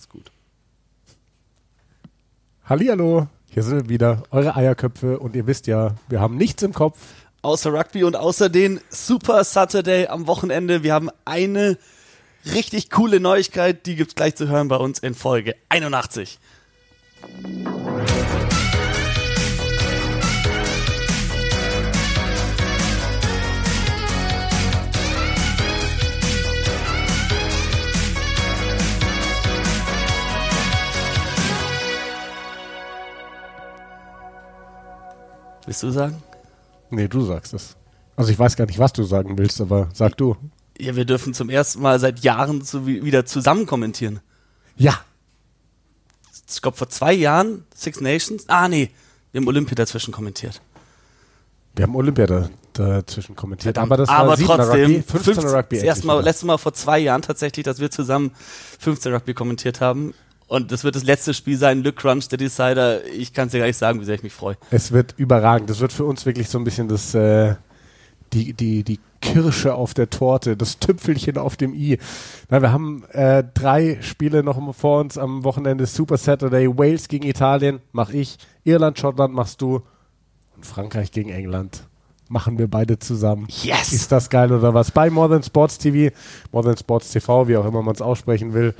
Mach's gut. Hallihallo, hier sind wir wieder, eure Eierköpfe und ihr wisst ja, wir haben nichts im Kopf. Außer Rugby und außer den Super Saturday am Wochenende. Wir haben eine richtig coole Neuigkeit, die gibt's gleich zu hören bei uns in Folge 81. Willst du sagen? Nee, du sagst es. Also ich weiß gar nicht, was du sagen willst, aber sag du. Ja, wir dürfen zum ersten Mal seit Jahren wie, wieder zusammen kommentieren. Ja. Ich glaube, vor zwei Jahren, Six Nations. Ah, nee, wir haben Olympia dazwischen kommentiert. Wir haben Olympia da, dazwischen kommentiert, Verdammt. aber das Aber war 7 trotzdem, Rugby, 15 15 Rugby. Das erste Mal, letztes Mal vor zwei Jahren tatsächlich, dass wir zusammen 15 Rugby kommentiert haben. Und das wird das letzte Spiel sein, Le Crunch, der Decider. Ich kann es dir gar nicht sagen, wie sehr ich mich freue. Es wird überragend. Das wird für uns wirklich so ein bisschen das, äh, die, die, die Kirsche auf der Torte, das Tüpfelchen auf dem i. Na, wir haben äh, drei Spiele noch vor uns am Wochenende. Super Saturday, Wales gegen Italien, mach ich. Irland, Schottland machst du. Und Frankreich gegen England. Machen wir beide zusammen. Yes! Ist das geil oder was? Bei More Than Sports TV, More Than Sports TV, wie auch immer man es aussprechen will.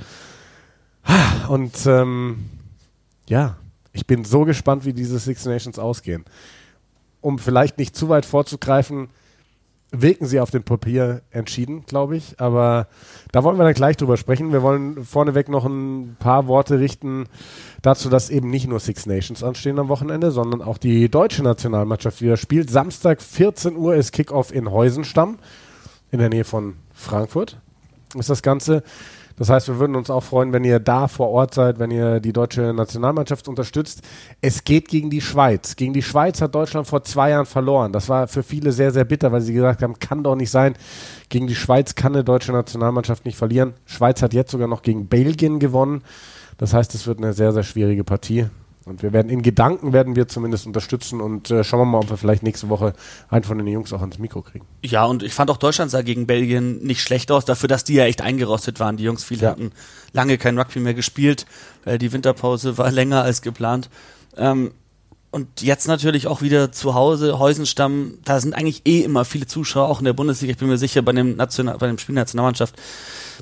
Und ähm, ja, ich bin so gespannt, wie diese Six Nations ausgehen. Um vielleicht nicht zu weit vorzugreifen, wirken sie auf dem Papier entschieden, glaube ich. Aber da wollen wir dann gleich drüber sprechen. Wir wollen vorneweg noch ein paar Worte richten dazu, dass eben nicht nur Six Nations anstehen am Wochenende, sondern auch die deutsche Nationalmannschaft wieder spielt. Samstag 14 Uhr ist Kickoff in Heusenstamm in der Nähe von Frankfurt. Ist das Ganze. Das heißt, wir würden uns auch freuen, wenn ihr da vor Ort seid, wenn ihr die deutsche Nationalmannschaft unterstützt. Es geht gegen die Schweiz. Gegen die Schweiz hat Deutschland vor zwei Jahren verloren. Das war für viele sehr, sehr bitter, weil sie gesagt haben, kann doch nicht sein. Gegen die Schweiz kann eine deutsche Nationalmannschaft nicht verlieren. Schweiz hat jetzt sogar noch gegen Belgien gewonnen. Das heißt, es wird eine sehr, sehr schwierige Partie. Und wir werden in Gedanken werden wir zumindest unterstützen und äh, schauen wir mal, ob wir vielleicht nächste Woche einen von den Jungs auch ans Mikro kriegen. Ja, und ich fand auch Deutschland sah gegen Belgien nicht schlecht aus, dafür, dass die ja echt eingerostet waren. Die Jungs, viele Ja. hatten lange kein Rugby mehr gespielt, weil die Winterpause war länger als geplant. Ähm, und jetzt natürlich auch wieder zu Hause, Heusenstamm, da sind eigentlich eh immer viele Zuschauer, auch in der Bundesliga. Ich bin mir sicher, bei dem, National, bei dem Spiel Nationalmannschaft,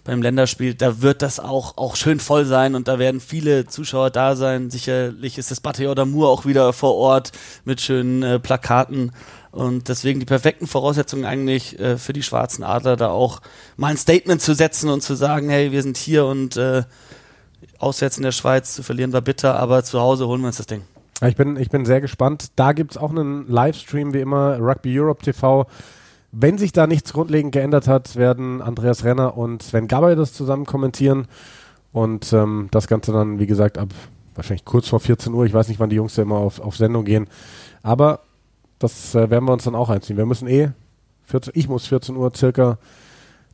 beim Länderspiel, da wird das auch, auch schön voll sein und da werden viele Zuschauer da sein. Sicherlich ist das Bataillon d'Amour auch wieder vor Ort mit schönen äh, Plakaten. Und deswegen die perfekten Voraussetzungen eigentlich äh, für die schwarzen Adler, da auch mal ein Statement zu setzen und zu sagen, hey, wir sind hier und äh, auswärts in der Schweiz zu verlieren war bitter, aber zu Hause holen wir uns das Ding. Ich bin, ich bin sehr gespannt. Da gibt es auch einen Livestream, wie immer, Rugby Europe TV. Wenn sich da nichts grundlegend geändert hat, werden Andreas Renner und Sven Gabay das zusammen kommentieren. Und ähm, das Ganze dann, wie gesagt, ab wahrscheinlich kurz vor 14 Uhr. Ich weiß nicht, wann die Jungs da immer auf, auf Sendung gehen. Aber das äh, werden wir uns dann auch einziehen. Wir müssen eh, 14, ich muss 14 Uhr circa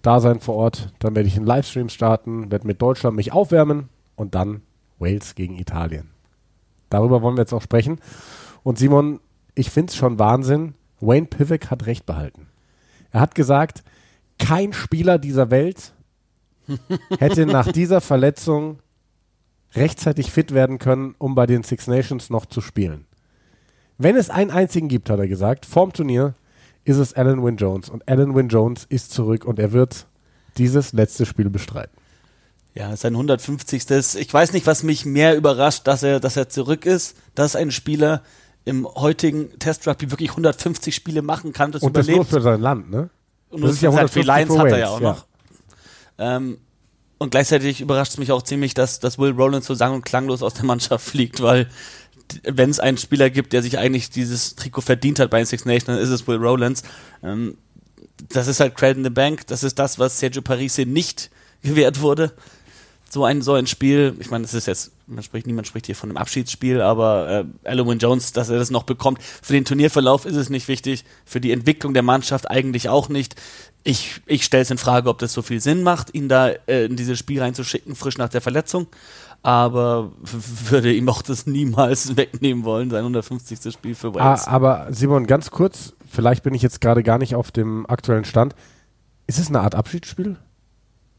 da sein vor Ort. Dann werde ich einen Livestream starten, werde mit Deutschland mich aufwärmen und dann Wales gegen Italien. Darüber wollen wir jetzt auch sprechen. Und Simon, ich finde es schon Wahnsinn. Wayne Pivek hat recht behalten. Er hat gesagt, kein Spieler dieser Welt hätte nach dieser Verletzung rechtzeitig fit werden können, um bei den Six Nations noch zu spielen. Wenn es einen einzigen gibt, hat er gesagt, vorm Turnier ist es Alan Wynne Jones. Und Alan Wynne Jones ist zurück und er wird dieses letzte Spiel bestreiten. Ja, sein 150. Ich weiß nicht, was mich mehr überrascht, dass er, dass er zurück ist, dass ein Spieler im heutigen Test Rugby wirklich 150 Spiele machen kann, das Und das nur überlebt. für sein Land, ne? Und das ist ja für 150 Lions für hat er ja auch ja. noch. Ähm, und gleichzeitig überrascht es mich auch ziemlich, dass, dass Will Rowland so sang- und klanglos aus der Mannschaft fliegt, weil wenn es einen Spieler gibt, der sich eigentlich dieses Trikot verdient hat bei den Six Nations, dann ist es Will Rowlands. Ähm, das ist halt Credit in the Bank. Das ist das, was Sergio Parisse nicht gewährt wurde. So ein, so ein Spiel, ich meine, das ist jetzt, man spricht, niemand spricht hier von einem Abschiedsspiel, aber äh, Alan Jones, dass er das noch bekommt. Für den Turnierverlauf ist es nicht wichtig, für die Entwicklung der Mannschaft eigentlich auch nicht. Ich, ich stelle es in Frage, ob das so viel Sinn macht, ihn da äh, in dieses Spiel reinzuschicken, frisch nach der Verletzung. Aber würde ihm auch das niemals wegnehmen wollen, sein 150. Spiel für Ah, Wales. aber Simon, ganz kurz, vielleicht bin ich jetzt gerade gar nicht auf dem aktuellen Stand. Ist es eine Art Abschiedsspiel?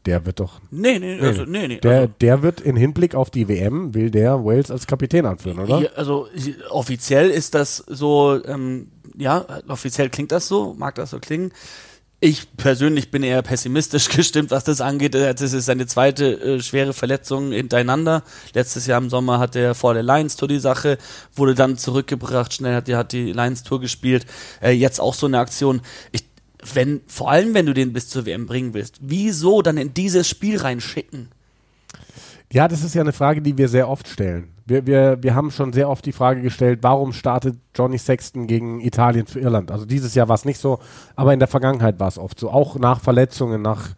Der wird doch. Nee, nee, also, nee, nee. Der, also, der wird in Hinblick auf die WM, will der Wales als Kapitän anführen, oder? Hier, also offiziell ist das so, ähm, ja, offiziell klingt das so, mag das so klingen. Ich persönlich bin eher pessimistisch gestimmt, was das angeht. Das ist seine zweite äh, schwere Verletzung hintereinander. Letztes Jahr im Sommer hat er vor der Lions Tour die Sache, wurde dann zurückgebracht, schnell hat, er hat die Lions Tour gespielt. Äh, jetzt auch so eine Aktion. Ich, wenn, vor allem wenn du den bis zur WM bringen willst, wieso dann in dieses Spiel reinschicken? Ja, das ist ja eine Frage, die wir sehr oft stellen. Wir, wir, wir haben schon sehr oft die Frage gestellt, warum startet Johnny Sexton gegen Italien für Irland? Also dieses Jahr war es nicht so, aber in der Vergangenheit war es oft so. Auch nach Verletzungen, nach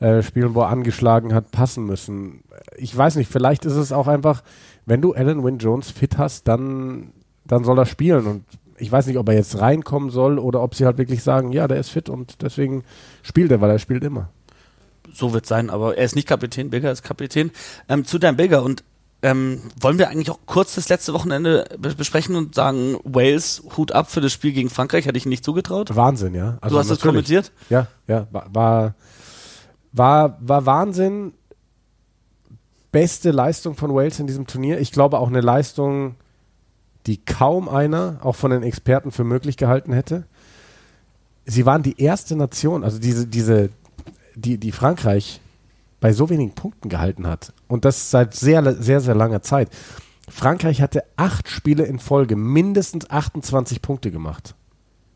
äh, Spielen, wo er angeschlagen hat, passen müssen. Ich weiß nicht, vielleicht ist es auch einfach, wenn du Alan Wynne Jones fit hast, dann, dann soll er spielen. Und ich weiß nicht, ob er jetzt reinkommen soll oder ob sie halt wirklich sagen, ja, der ist fit und deswegen spielt er, weil er spielt immer so wird sein, aber er ist nicht Kapitän, Bilger ist Kapitän. Ähm, zu deinem Bilger und ähm, wollen wir eigentlich auch kurz das letzte Wochenende besprechen und sagen, Wales, Hut ab für das Spiel gegen Frankreich, hätte ich nicht zugetraut. Wahnsinn, ja. Also du hast das kommentiert? Ja, ja, war, war, war Wahnsinn. Beste Leistung von Wales in diesem Turnier. Ich glaube auch eine Leistung, die kaum einer, auch von den Experten, für möglich gehalten hätte. Sie waren die erste Nation, also diese, diese, die, die Frankreich bei so wenigen Punkten gehalten hat. Und das seit sehr, sehr, sehr langer Zeit. Frankreich hatte acht Spiele in Folge, mindestens 28 Punkte gemacht.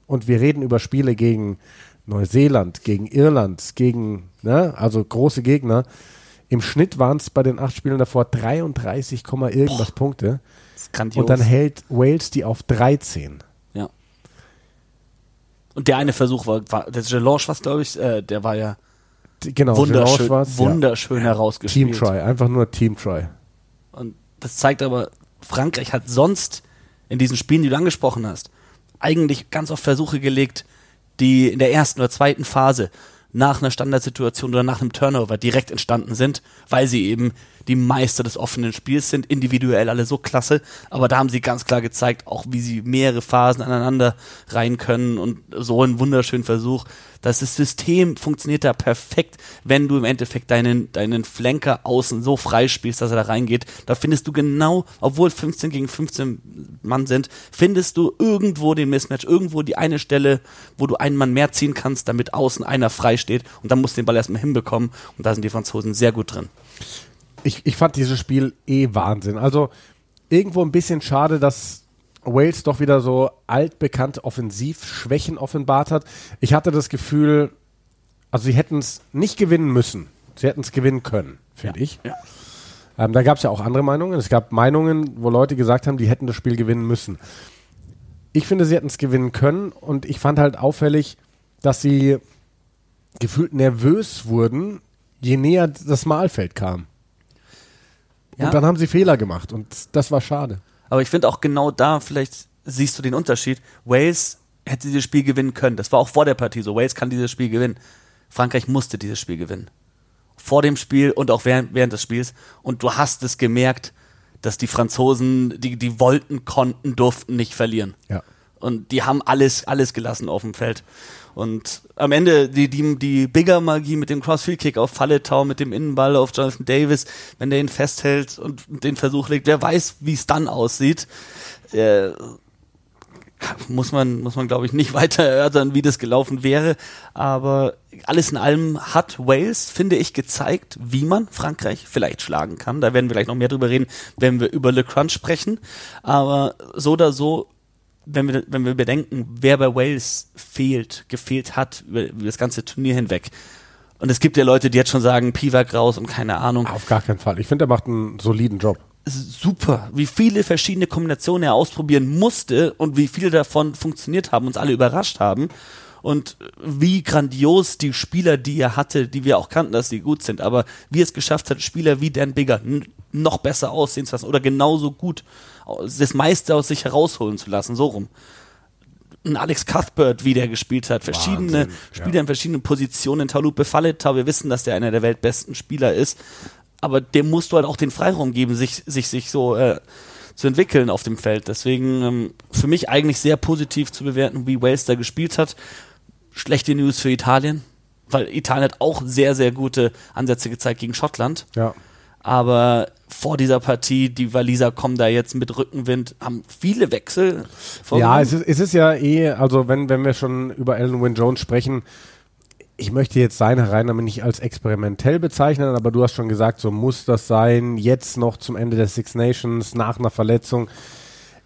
Und wir reden über Spiele gegen Neuseeland, gegen Irland, gegen, ne, also große Gegner. Im Schnitt waren es bei den acht Spielen davor 33, irgendwas Boah, Punkte. Und dann hält Wales die auf 13. Ja. Und der eine Versuch war, war der Gelange, was glaube ich, äh, der war ja genau, wunderschön, wunderschön ja. herausgespielt. Team Try, einfach nur Team Try. Und das zeigt aber, Frankreich hat sonst in diesen Spielen, die du angesprochen hast, eigentlich ganz oft Versuche gelegt, die in der ersten oder zweiten Phase nach einer Standardsituation oder nach einem Turnover direkt entstanden sind, weil sie eben die Meister des offenen Spiels sind, individuell alle so klasse, aber da haben sie ganz klar gezeigt, auch wie sie mehrere Phasen aneinander rein können und so einen wunderschönen Versuch das System funktioniert da perfekt, wenn du im Endeffekt deinen, deinen Flanker außen so frei spielst, dass er da reingeht. Da findest du genau, obwohl 15 gegen 15 Mann sind, findest du irgendwo den Mismatch, irgendwo die eine Stelle, wo du einen Mann mehr ziehen kannst, damit außen einer frei steht und dann musst du den Ball erstmal hinbekommen und da sind die Franzosen sehr gut drin. Ich, ich fand dieses Spiel eh Wahnsinn. Also irgendwo ein bisschen schade, dass Wales doch wieder so altbekannte Offensivschwächen offenbart hat. Ich hatte das Gefühl, also sie hätten es nicht gewinnen müssen. Sie hätten es gewinnen können, finde ja. ich. Ja. Ähm, da gab es ja auch andere Meinungen. Es gab Meinungen, wo Leute gesagt haben, die hätten das Spiel gewinnen müssen. Ich finde, sie hätten es gewinnen können und ich fand halt auffällig, dass sie gefühlt nervös wurden, je näher das Mahlfeld kam. Und ja. dann haben sie Fehler gemacht und das war schade. Aber ich finde auch genau da, vielleicht siehst du den Unterschied. Wales hätte dieses Spiel gewinnen können. Das war auch vor der Partie so. Wales kann dieses Spiel gewinnen. Frankreich musste dieses Spiel gewinnen. Vor dem Spiel und auch während, während des Spiels. Und du hast es gemerkt, dass die Franzosen, die, die wollten, konnten, durften nicht verlieren. Ja. Und die haben alles, alles gelassen auf dem Feld. Und am Ende die, die, die Bigger-Magie mit dem Crossfield-Kick auf Falletau, mit dem Innenball auf Jonathan Davis, wenn der ihn festhält und den Versuch legt, wer weiß, wie es dann aussieht. Äh, muss man, muss man glaube ich nicht weiter erörtern, wie das gelaufen wäre. Aber alles in allem hat Wales, finde ich, gezeigt, wie man Frankreich vielleicht schlagen kann. Da werden wir gleich noch mehr drüber reden, wenn wir über Le Crunch sprechen. Aber so oder so wenn wir, wenn wir bedenken, wer bei Wales fehlt, gefehlt hat über, über das ganze Turnier hinweg. Und es gibt ja Leute, die jetzt schon sagen, Pivak raus und keine Ahnung. Auf gar keinen Fall. Ich finde, er macht einen soliden Job. Super, wie viele verschiedene Kombinationen er ausprobieren musste und wie viele davon funktioniert haben, uns alle überrascht haben. Und wie grandios die Spieler, die er hatte, die wir auch kannten, dass die gut sind, aber wie es geschafft hat, Spieler wie Dan Bigger noch besser aussehen zu lassen oder genauso gut das meiste aus sich herausholen zu lassen, so rum. Ein Alex Cuthbert, wie der gespielt hat, verschiedene Wahnsinn, Spieler ja. in verschiedenen Positionen, Talupe Falletau, wir wissen, dass der einer der weltbesten Spieler ist, aber dem musst du halt auch den Freiraum geben, sich, sich, sich so äh, zu entwickeln auf dem Feld. Deswegen ähm, für mich eigentlich sehr positiv zu bewerten, wie Wales da gespielt hat. Schlechte News für Italien. weil Italien hat auch sehr, sehr gute Ansätze gezeigt gegen Schottland. Ja. Aber vor dieser Partie, die Waliser kommen da jetzt mit Rückenwind, haben viele Wechsel. Ja, es ist, es ist ja eh, also wenn, wenn wir schon über Alan Wynne Jones sprechen, ich möchte jetzt seine Reinnahme nicht als experimentell bezeichnen, aber du hast schon gesagt, so muss das sein, jetzt noch zum Ende der Six Nations, nach einer Verletzung.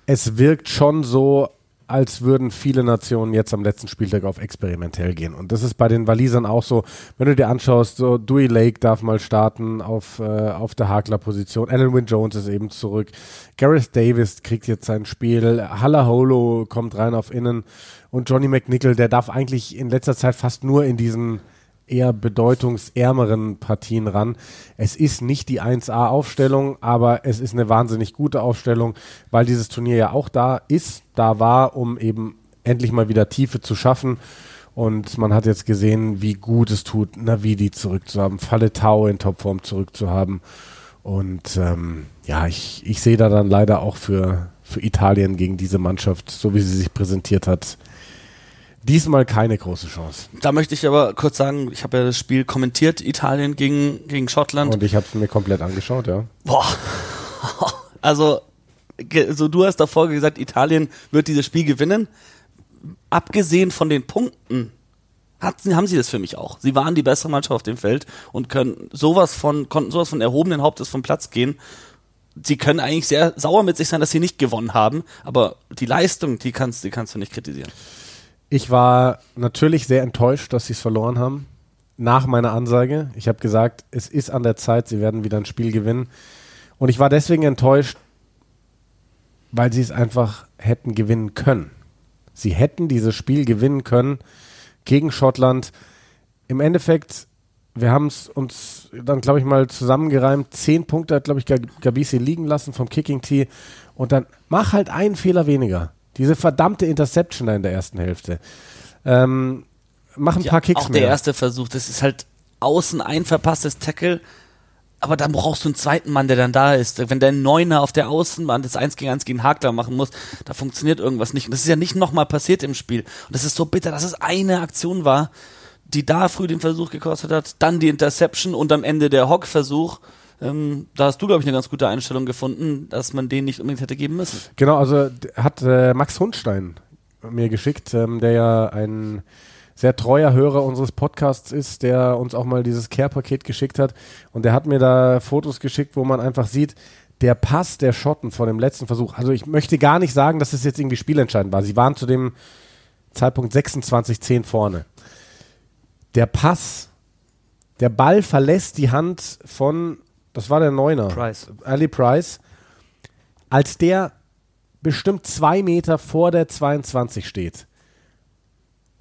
Es wirkt schon so, als würden viele Nationen jetzt am letzten Spieltag auf experimentell gehen. Und das ist bei den Walisern auch so, wenn du dir anschaust, so Dewey Lake darf mal starten auf, äh, auf der Hakler-Position, Alan Wynne Jones ist eben zurück, Gareth Davis kriegt jetzt sein Spiel, Halla Holo kommt rein auf Innen. Und Johnny McNichol, der darf eigentlich in letzter Zeit fast nur in diesen eher bedeutungsärmeren Partien ran. Es ist nicht die 1A-Aufstellung, aber es ist eine wahnsinnig gute Aufstellung, weil dieses Turnier ja auch da ist, da war, um eben endlich mal wieder Tiefe zu schaffen. Und man hat jetzt gesehen, wie gut es tut, Navidi zurückzuhaben, Falle Tau in Topform zurückzuhaben. Und ähm, ja, ich, ich sehe da dann leider auch für, für Italien gegen diese Mannschaft, so wie sie sich präsentiert hat, Diesmal keine große Chance. Da möchte ich aber kurz sagen, ich habe ja das Spiel kommentiert, Italien gegen, gegen Schottland. Und ich habe es mir komplett angeschaut, ja. Boah. Also, so du hast davor gesagt, Italien wird dieses Spiel gewinnen. Abgesehen von den Punkten hat, haben sie das für mich auch. Sie waren die bessere Mannschaft auf dem Feld und können sowas von, konnten sowas von erhobenen Hauptes vom Platz gehen. Sie können eigentlich sehr sauer mit sich sein, dass sie nicht gewonnen haben, aber die Leistung, die kannst, die kannst du nicht kritisieren. Ich war natürlich sehr enttäuscht, dass sie es verloren haben. Nach meiner Ansage. Ich habe gesagt, es ist an der Zeit, sie werden wieder ein Spiel gewinnen. Und ich war deswegen enttäuscht, weil sie es einfach hätten gewinnen können. Sie hätten dieses Spiel gewinnen können gegen Schottland. Im Endeffekt, wir haben es uns dann, glaube ich, mal zusammengereimt. Zehn Punkte hat, glaube ich, Gabisi liegen lassen vom Kicking Tee. Und dann mach halt einen Fehler weniger. Diese verdammte Interception da in der ersten Hälfte. Ähm, mach ein ja, paar Kicks auch mehr. der erste Versuch, das ist halt außen ein verpasstes Tackle, aber dann brauchst du einen zweiten Mann, der dann da ist. Wenn der Neuner auf der Außenbahn das 1 gegen 1 gegen Hakler machen muss, da funktioniert irgendwas nicht. Und das ist ja nicht nochmal passiert im Spiel. Und das ist so bitter, dass es eine Aktion war, die da früh den Versuch gekostet hat, dann die Interception und am Ende der Hock-Versuch. Ähm, da hast du, glaube ich, eine ganz gute Einstellung gefunden, dass man den nicht unbedingt hätte geben müssen. Genau, also hat äh, Max Hundstein mir geschickt, ähm, der ja ein sehr treuer Hörer unseres Podcasts ist, der uns auch mal dieses Care-Paket geschickt hat. Und der hat mir da Fotos geschickt, wo man einfach sieht, der Pass der Schotten vor dem letzten Versuch. Also ich möchte gar nicht sagen, dass es jetzt irgendwie spielentscheidend war. Sie waren zu dem Zeitpunkt 26-10 vorne. Der Pass, der Ball verlässt die Hand von das war der Neuner. Price. Ali Price. Als der bestimmt zwei Meter vor der 22 steht.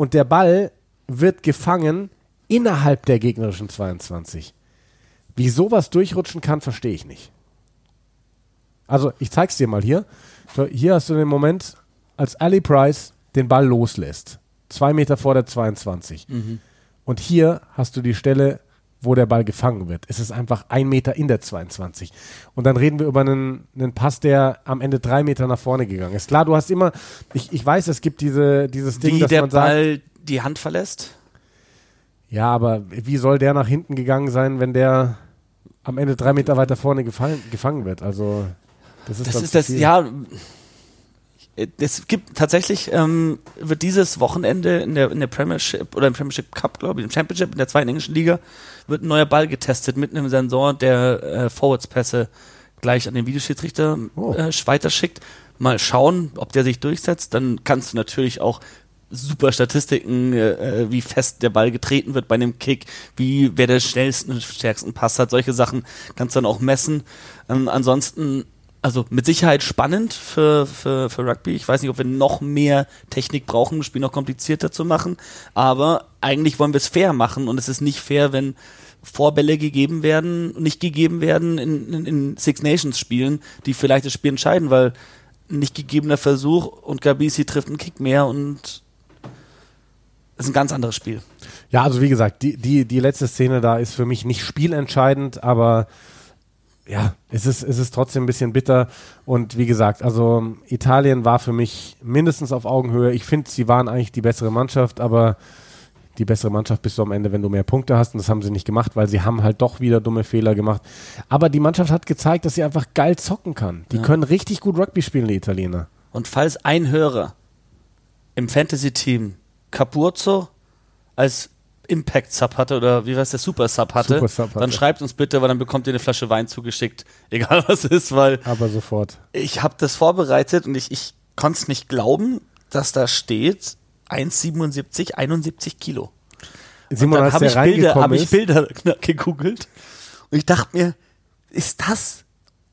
Und der Ball wird gefangen innerhalb der gegnerischen 22. Wie sowas durchrutschen kann, verstehe ich nicht. Also, ich zeig's dir mal hier. So, hier hast du den Moment, als Ali Price den Ball loslässt. Zwei Meter vor der 22. Mhm. Und hier hast du die Stelle, wo der Ball gefangen wird. Es ist einfach ein Meter in der 22. Und dann reden wir über einen, einen Pass, der am Ende drei Meter nach vorne gegangen ist. Klar, du hast immer, ich, ich weiß, es gibt diese, dieses Ding, wie dass der man Ball sagt, die Hand verlässt. Ja, aber wie soll der nach hinten gegangen sein, wenn der am Ende drei Meter weiter vorne gefallen, gefangen wird? Also, das ist das. Ist das ja, es gibt tatsächlich, ähm, wird dieses Wochenende in der, in der Premiership oder im Premiership Cup, glaube ich, im Championship in der zweiten englischen Liga, wird ein neuer Ball getestet mit einem Sensor, der äh, Forwards-Pässe gleich an den Videoschiedsrichter oh. äh, weiterschickt. Mal schauen, ob der sich durchsetzt. Dann kannst du natürlich auch super Statistiken, äh, wie fest der Ball getreten wird bei einem Kick, wie wer der schnellsten, stärksten Pass hat, solche Sachen kannst du dann auch messen. Ähm, ansonsten also mit Sicherheit spannend für, für, für Rugby. Ich weiß nicht, ob wir noch mehr Technik brauchen, um das Spiel noch komplizierter zu machen. Aber eigentlich wollen wir es fair machen und es ist nicht fair, wenn Vorbälle gegeben werden, nicht gegeben werden in, in, in Six Nations Spielen, die vielleicht das Spiel entscheiden, weil nicht gegebener Versuch und Gabisi trifft einen Kick mehr und ist ein ganz anderes Spiel. Ja, also wie gesagt, die, die, die letzte Szene da ist für mich nicht spielentscheidend, aber ja, es ist, es ist trotzdem ein bisschen bitter. Und wie gesagt, also Italien war für mich mindestens auf Augenhöhe. Ich finde, sie waren eigentlich die bessere Mannschaft, aber die bessere Mannschaft bist du am Ende, wenn du mehr Punkte hast. Und das haben sie nicht gemacht, weil sie haben halt doch wieder dumme Fehler gemacht. Aber die Mannschaft hat gezeigt, dass sie einfach geil zocken kann. Die Ja. können richtig gut Rugby spielen, die Italiener. Und falls ein Hörer im Fantasy-Team Capurzo als Impact-Sub hatte oder wie heißt der Super-Sub hatte, Super Sub hatte. dann schreibt uns bitte, weil dann bekommt ihr eine Flasche Wein zugeschickt. Egal was es ist, weil Aber sofort. ich habe das vorbereitet und ich, ich konnte es nicht glauben, dass da steht 1,77, 71 Kilo. Simon, dann als habe ich, Bilder, hab ich Bilder gegoogelt und ich dachte mir, ist das,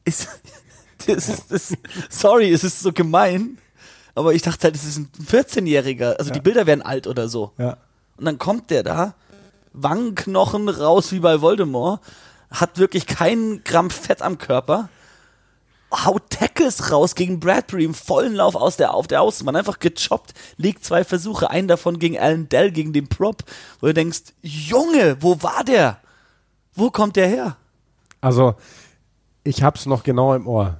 ist, das ist, das, sorry, es ist so gemein, aber ich dachte halt, es ist ein 14-Jähriger, also die Bilder werden alt oder so. ja. Und dann kommt der da, Wangenknochen raus wie bei Voldemort, hat wirklich keinen Gramm Fett am Körper, haut Tackles raus gegen Bradbury im vollen Lauf aus der, auf der Außenbahn, einfach gechoppt, legt zwei Versuche, einen davon gegen Alan Dell, gegen den Prop, wo du denkst, Junge, wo war der? Wo kommt der her? Also, ich hab's noch genau im Ohr.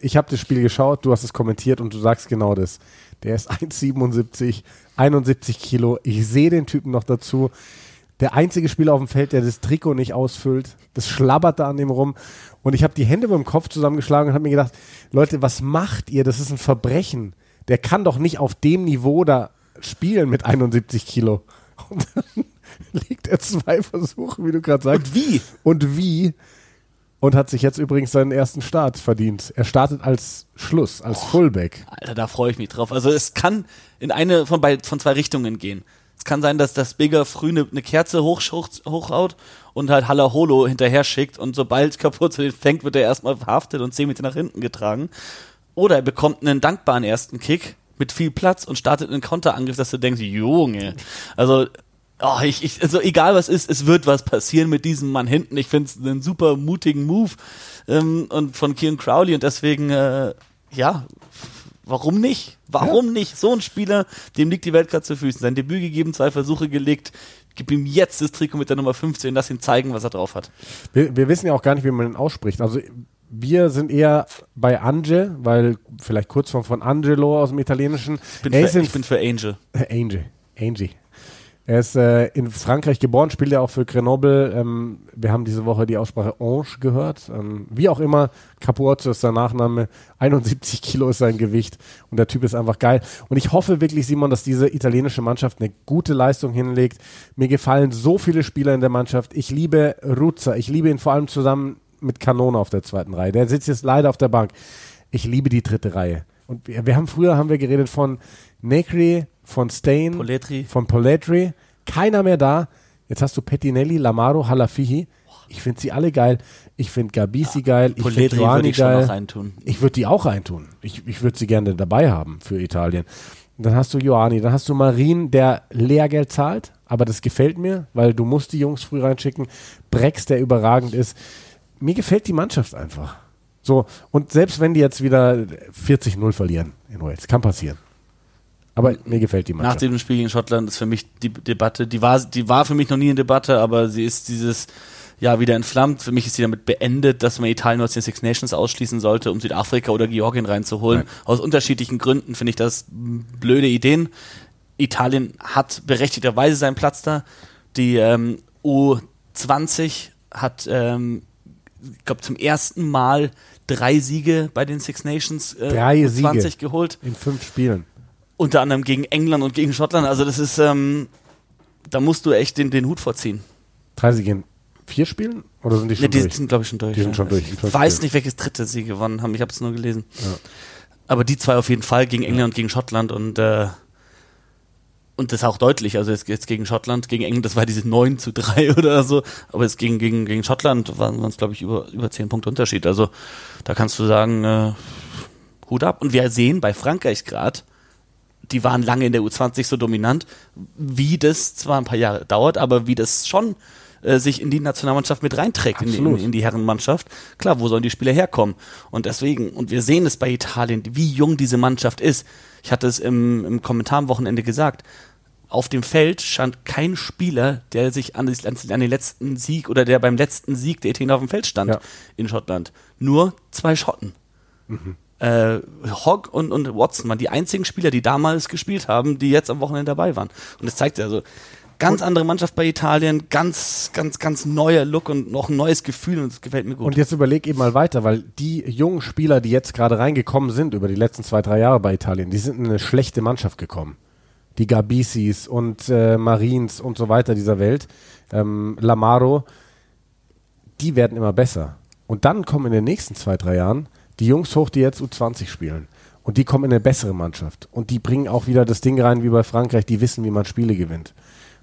Ich habe das Spiel geschaut, du hast es kommentiert und du sagst genau das. Der ist 1,77, 71 Kilo. Ich sehe den Typen noch dazu. Der einzige Spieler auf dem Feld, der das Trikot nicht ausfüllt. Das schlabbert da an dem rum. Und ich habe die Hände mit dem Kopf zusammengeschlagen und habe mir gedacht, Leute, was macht ihr? Das ist ein Verbrechen. Der kann doch nicht auf dem Niveau da spielen mit 71 Kilo. Und dann legt er zwei Versuche, wie du gerade sagst. Und wie? Und wie? Und hat sich jetzt übrigens seinen ersten Start verdient. Er startet als Schluss, als Fullback. Alter, da freue ich mich drauf. Also es kann in eine von, bei, von zwei Richtungen gehen. Es kann sein, dass das Bigger früh eine, eine Kerze hoch, hoch, hochhaut und halt Halla Holo hinterher schickt und sobald kaputt den fängt, wird er erstmal verhaftet und 10 Meter nach hinten getragen. Oder er bekommt einen dankbaren ersten Kick mit viel Platz und startet einen Konterangriff, dass du denkst, Junge. Also, oh, ich, ich, also egal was ist, es wird was passieren mit diesem Mann hinten. Ich finde es einen super mutigen Move ähm, und von Kieran Crowley und deswegen, äh, ja, warum nicht? Warum nicht? So ein Spieler, dem liegt die Welt gerade zu Füßen. Sein Debüt gegeben, zwei Versuche gelegt. Gib ihm jetzt das Trikot mit der Nummer 15, lass ihn zeigen, was er drauf hat. Wir, wir wissen ja auch gar nicht, wie man ihn ausspricht. Also wir sind eher bei Ange, weil vielleicht Kurzform von Angelo aus dem Italienischen. Ich bin, für, ich bin für Angel. Angie. Angie. Er ist äh, in Frankreich geboren, spielt ja auch für Grenoble. Ähm, wir haben diese Woche die Aussprache Ange gehört. Ähm, wie auch immer, Capuozzo ist sein Nachname, 71 Kilo ist sein Gewicht und der Typ ist einfach geil. Und ich hoffe wirklich, Simon, dass diese italienische Mannschaft eine gute Leistung hinlegt. Mir gefallen so viele Spieler in der Mannschaft. Ich liebe Ruzza, ich liebe ihn vor allem zusammen mit Kanone auf der zweiten Reihe. Der sitzt jetzt leider auf der Bank. Ich liebe die dritte Reihe. Und wir, wir haben früher haben wir geredet von Negri, von Stain, Poletri. von Poletri. Keiner mehr da. Jetzt hast du Pettinelli, Lamaro, Halafihi. Ich finde sie alle geil. Ich finde Gabisi geil. Ich finde Joani geil. Ich würde die auch reintun. Ich, ich würde sie gerne dabei haben für Italien. Dann hast du Joani, dann hast du Marin, der Lehrgeld zahlt, aber das gefällt mir, weil du musst die Jungs früh reinschicken. Brex, der überragend ist. Mir gefällt die Mannschaft einfach. So, und selbst wenn die jetzt wieder 40-0 verlieren in Wales, kann passieren. Aber mir gefällt die Nach Mannschaft. dem Spiel gegen Schottland ist für mich die Debatte, die war, die war für mich noch nie eine Debatte, aber sie ist dieses Jahr wieder entflammt. Für mich ist sie damit beendet, dass man Italien aus den Six Nations ausschließen sollte, um Südafrika oder Georgien reinzuholen. Nein. Aus unterschiedlichen Gründen finde ich das blöde Ideen. Italien hat berechtigterweise seinen Platz da. Die ähm, U20 hat, ähm, ich glaube, zum ersten Mal drei Siege bei den Six Nations äh, Drei U20 Siege. geholt in fünf Spielen. Unter anderem gegen England und gegen Schottland. Also das ist, ähm, da musst du echt den, den Hut vorziehen. Drei in vier Spielen? Oder sind die schon Ja, die durch? sind, glaube ich, schon durch. Die sind ja. schon durch, Ich weiß nicht, welches dritte sie gewonnen haben. Ich habe es nur gelesen. Ja. Aber die zwei auf jeden Fall gegen England und gegen Schottland und äh, und das auch deutlich. Also jetzt, jetzt gegen Schottland, gegen England, das war diese 9 zu 3 oder so. Aber jetzt gegen, gegen, gegen Schottland waren es, glaube ich, über, über 10 Punkte Unterschied. Also da kannst du sagen, äh, Hut ab. Und wir sehen bei Frankreich gerade, die waren lange in der U20 so dominant, wie das zwar ein paar Jahre dauert, aber wie das schon äh, sich in die Nationalmannschaft mit reinträgt, in die, in, in die Herrenmannschaft. Klar, wo sollen die Spieler herkommen? Und deswegen, und wir sehen es bei Italien, wie jung diese Mannschaft ist. Ich hatte es im, im Kommentar am Wochenende gesagt. Auf dem Feld stand kein Spieler, der sich an, an den letzten Sieg oder der beim letzten Sieg der Italiener auf dem Feld stand Ja. in Schottland. Nur zwei Schotten äh, Hogg und, und Watson waren die einzigen Spieler, die damals gespielt haben, die jetzt am Wochenende dabei waren. Und das zeigt ja also, Ganz andere Mannschaft bei Italien, ganz, ganz, ganz neuer Look und noch ein neues Gefühl und es gefällt mir gut. Und jetzt überleg eben mal weiter, weil die jungen Spieler, die jetzt gerade reingekommen sind über die letzten zwei, drei Jahre bei Italien, die sind in eine schlechte Mannschaft gekommen. Die Gabisis und äh, Marins und so weiter dieser Welt, ähm, Lamaro, die werden immer besser. Und dann kommen in den nächsten zwei, drei Jahren die Jungs hoch, die jetzt U20 spielen. Und die kommen in eine bessere Mannschaft. Und die bringen auch wieder das Ding rein wie bei Frankreich, die wissen, wie man Spiele gewinnt.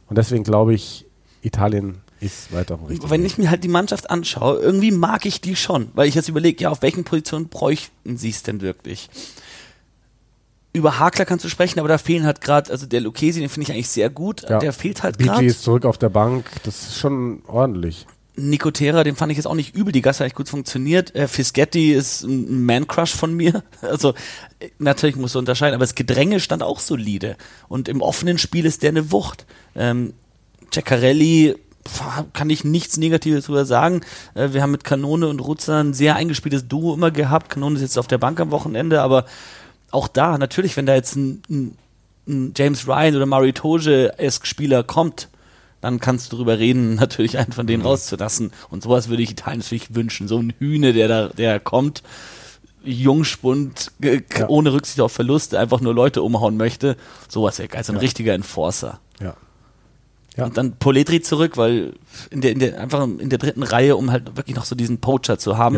Und deswegen glaube ich, Italien ist weiter auf dem richtigen Wenn ich mir halt die Mannschaft anschaue, irgendwie mag ich die schon, weil ich jetzt überlege, ja, auf welchen Positionen bräuchten sie es denn wirklich? Über Hakler kannst du sprechen, aber da fehlen halt gerade, also der Lucchesi, den finde ich eigentlich sehr gut, Ja. der fehlt halt BG gerade. ist zurück auf der Bank, das ist schon ordentlich. Nicotera, den fand ich jetzt auch nicht übel, die Gasse hat echt gut funktioniert. Äh, Fischetti ist ein Man-Crush von mir. Also äh, natürlich musst du unterscheiden, aber das Gedränge stand auch solide. Und im offenen Spiel ist der eine Wucht. Ähm, Ceccarelli kann ich nichts Negatives drüber sagen. Äh, wir haben mit Kanone und Rutzer ein sehr eingespieltes Duo immer gehabt. Kanone ist jetzt auf der Bank am Wochenende, aber auch da, natürlich, wenn da jetzt ein, ein, ein James Ryan oder Mari Toge-esk Spieler kommt, dann kannst du darüber reden, natürlich einen von Mhm. denen rauszulassen. Und sowas würde ich Italien natürlich wünschen. So ein Hühne, der da, der kommt, Jungspund, ge- Ja. ohne Rücksicht auf Verluste, einfach nur Leute umhauen möchte. Sowas wäre geil, so ein Ja. richtiger Enforcer. Ja. Ja. Und dann Poletri zurück, weil in der, in der, einfach in der dritten Reihe, um halt wirklich noch so diesen Poacher zu haben.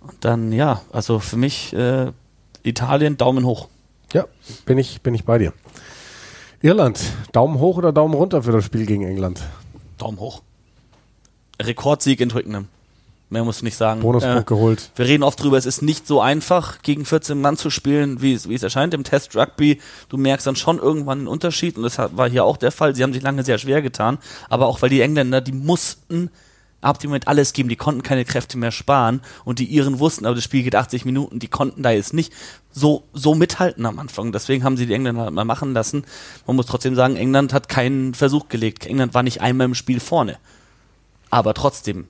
Und dann, ja, also für mich äh, Italien, Daumen hoch. Ja, bin ich, bin ich bei dir. Irland, Daumen hoch oder Daumen runter für das Spiel gegen England? Daumen hoch. Rekordsieg in Twickenham. Mehr musst du nicht sagen. Bonuspunkt Äh, geholt. Wir reden oft drüber, es ist nicht so einfach, gegen 14 Mann zu spielen, wie es, wie es erscheint im Test Rugby. Du merkst dann schon irgendwann einen Unterschied und das war hier auch der Fall. Sie haben sich lange sehr schwer getan, aber auch weil die Engländer, die mussten ab dem Moment alles geben, die konnten keine Kräfte mehr sparen und die Iren wussten, aber das Spiel geht 80 Minuten, die konnten da jetzt nicht so, so mithalten am Anfang. Deswegen haben sie die Engländer halt mal machen lassen. Man muss trotzdem sagen, England hat keinen Versuch gelegt. England war nicht einmal im Spiel vorne. Aber trotzdem,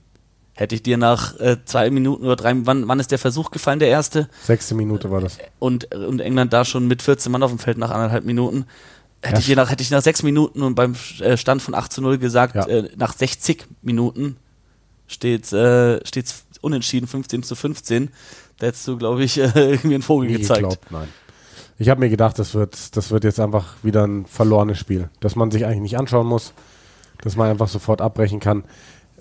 hätte ich dir nach äh, zwei Minuten oder drei, wann, wann ist der Versuch gefallen, der erste? Sechste Minute war das. Und, und England da schon mit 14 Mann auf dem Feld nach anderthalb Minuten. Hätte, Ja, ich dir nach, hätte ich nach sechs Minuten und beim äh, Stand von 8 zu 0 gesagt, Ja. äh, nach 60 Minuten steht äh, steht's unentschieden, 15 zu 15. Da hättest du, glaube ich, äh, irgendwie einen Vogel Nie gezeigt. geglaubt, nein. Ich habe mir gedacht, das wird, das wird jetzt einfach wieder ein verlorenes Spiel, dass man sich eigentlich nicht anschauen muss, dass man einfach sofort abbrechen kann.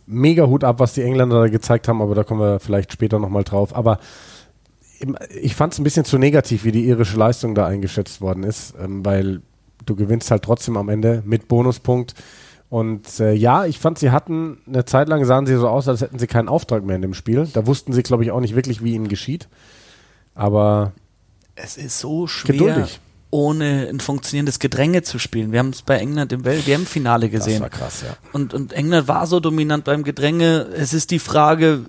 Mega Hut ab, was die Engländer da gezeigt haben, aber da kommen wir vielleicht später nochmal drauf. Aber ich fand es ein bisschen zu negativ, wie die irische Leistung da eingeschätzt worden ist, ähm, weil du gewinnst halt trotzdem am Ende mit Bonuspunkt. Und äh, ja, ich fand, sie hatten eine Zeit lang sahen sie so aus, als hätten sie keinen Auftrag mehr in dem Spiel. Da wussten sie, glaube ich, auch nicht wirklich, wie ihnen geschieht. Aber Es ist so schwer, Geduldig. ohne ein funktionierendes Gedränge zu spielen. Wir haben es bei England im Welt-WM-Finale gesehen. Das war krass, ja. Und, und England war so dominant beim Gedränge. Es ist die Frage,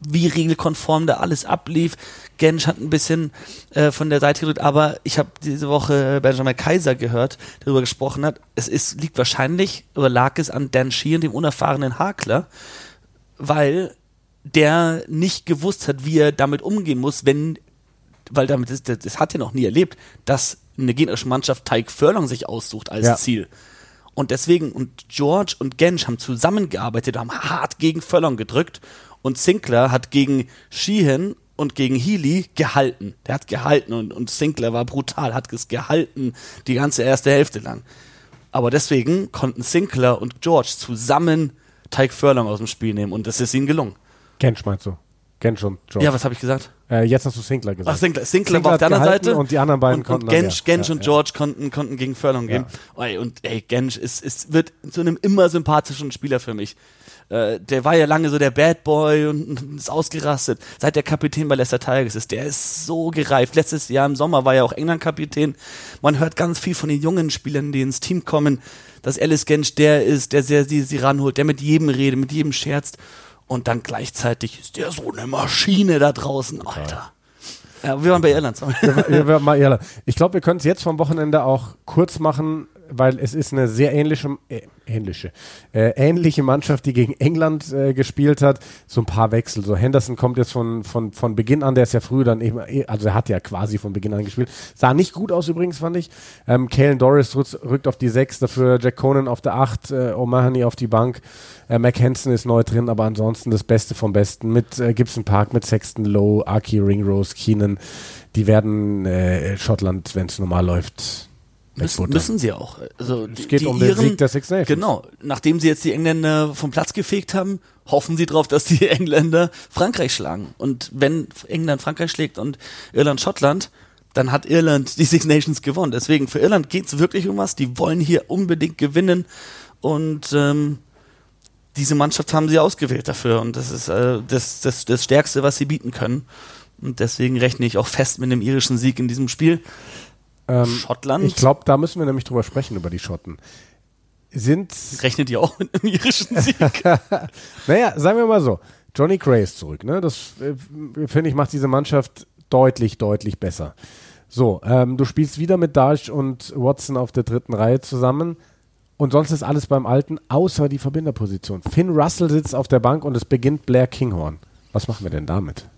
wie regelkonform da alles ablief. Gensch hat ein bisschen äh, von der Seite gedrückt, aber ich habe diese Woche Benjamin Kaiser gehört, der darüber gesprochen hat. Es ist, liegt wahrscheinlich oder lag es an Dan Sheehan, dem unerfahrenen Hakler, weil der nicht gewusst hat, wie er damit umgehen muss, wenn, weil damit ist, das, das hat er noch nie erlebt, dass eine gegnerische Mannschaft Teig Furlong sich aussucht als Ja. Ziel. Und deswegen, und George und Gensch haben zusammengearbeitet, haben hart gegen Furlong gedrückt und Sinclair hat gegen Sheehan und gegen Healy gehalten. Der hat gehalten und, und Sinclair war brutal, hat es gehalten die ganze erste Hälfte lang. Aber deswegen konnten Sinclair und George zusammen Tyke Furlong aus dem Spiel nehmen und das ist ihnen gelungen. Gensch meinst du? Gensch und George. Ja, was habe ich gesagt? äh, jetzt hast du Sinclair gesagt. Ach, Sinclair, Sinclair, Sinclair war auf der anderen Seite und die anderen beiden und, konnten und dann, Gensch, ja. Gensch Ja, und ja. George konnten, konnten gegen Furlong gehen. Und ey, Gensch ist, ist, wird zu einem immer sympathischen Spieler für mich. Äh, der war ja lange so der Bad Boy und, ist ausgerastet. Seit der Kapitän bei Leicester Tigers ist, der ist so gereift. Letztes Jahr im Sommer war er auch England-Kapitän. Man hört ganz viel von den jungen Spielern, die ins Team kommen, dass Alice Gensch der ist, der sehr sie, sie ranholt, der mit jedem redet, mit jedem scherzt. Und dann gleichzeitig ist der so eine Maschine da draußen, Alter. Ja, wir waren bei Irland. sorry. Wir- wir- wir- mal ehrlich. Ich glaube, wir können es jetzt vom Wochenende auch kurz machen. Weil es ist eine sehr ähnliche, äh, ähnliche, äh, ähnliche Mannschaft, die gegen England äh, gespielt hat. So ein paar Wechsel. So Henderson kommt jetzt von, von, von Beginn an, der ist ja früh dann eben, eh, also er hat ja quasi von Beginn an gespielt. Sah nicht gut aus übrigens, fand ich. Ähm, Kalen Doris rückt, auf die 6, dafür Jack Conan auf der 8, äh, O'Mahony auf die Bank. Äh, Mac Hansen ist neu drin, aber ansonsten das Beste vom Besten mit äh, Gibson Park, mit Sexton Lowe, Aki Ringrose, Keenan. Die werden äh, Schottland, wenn es normal läuft, Müssen, müssen sie auch. Also es geht um den Sieg der Six Nations. Genau. Nachdem sie jetzt die Engländer vom Platz gefegt haben, hoffen sie darauf, dass die Engländer Frankreich schlagen. Und wenn England Frankreich schlägt und Irland Schottland, dann hat Irland die Six Nations gewonnen. Deswegen für Irland geht's wirklich um was. Die wollen hier unbedingt gewinnen. Und ähm, diese Mannschaft haben sie ausgewählt dafür. Und das ist äh, das, das, das Stärkste, was sie bieten können. Und deswegen rechne ich auch fest mit einem irischen Sieg in diesem Spiel. Ähm, Schottland. Ich glaube, da müssen wir nämlich drüber sprechen, über die Schotten. Sind. Rechnet ihr auch mit einem irischen Sieg? naja, sagen wir mal so. Johnny Gray ist zurück. Ne? Das, äh, finde ich, macht diese Mannschaft deutlich, deutlich besser. So, ähm, du spielst wieder mit Dash und Watson auf der dritten Reihe zusammen. Und sonst ist alles beim Alten, außer die Verbinderposition. Finn Russell sitzt auf der Bank und es beginnt Blair Kinghorn. Was machen wir denn damit?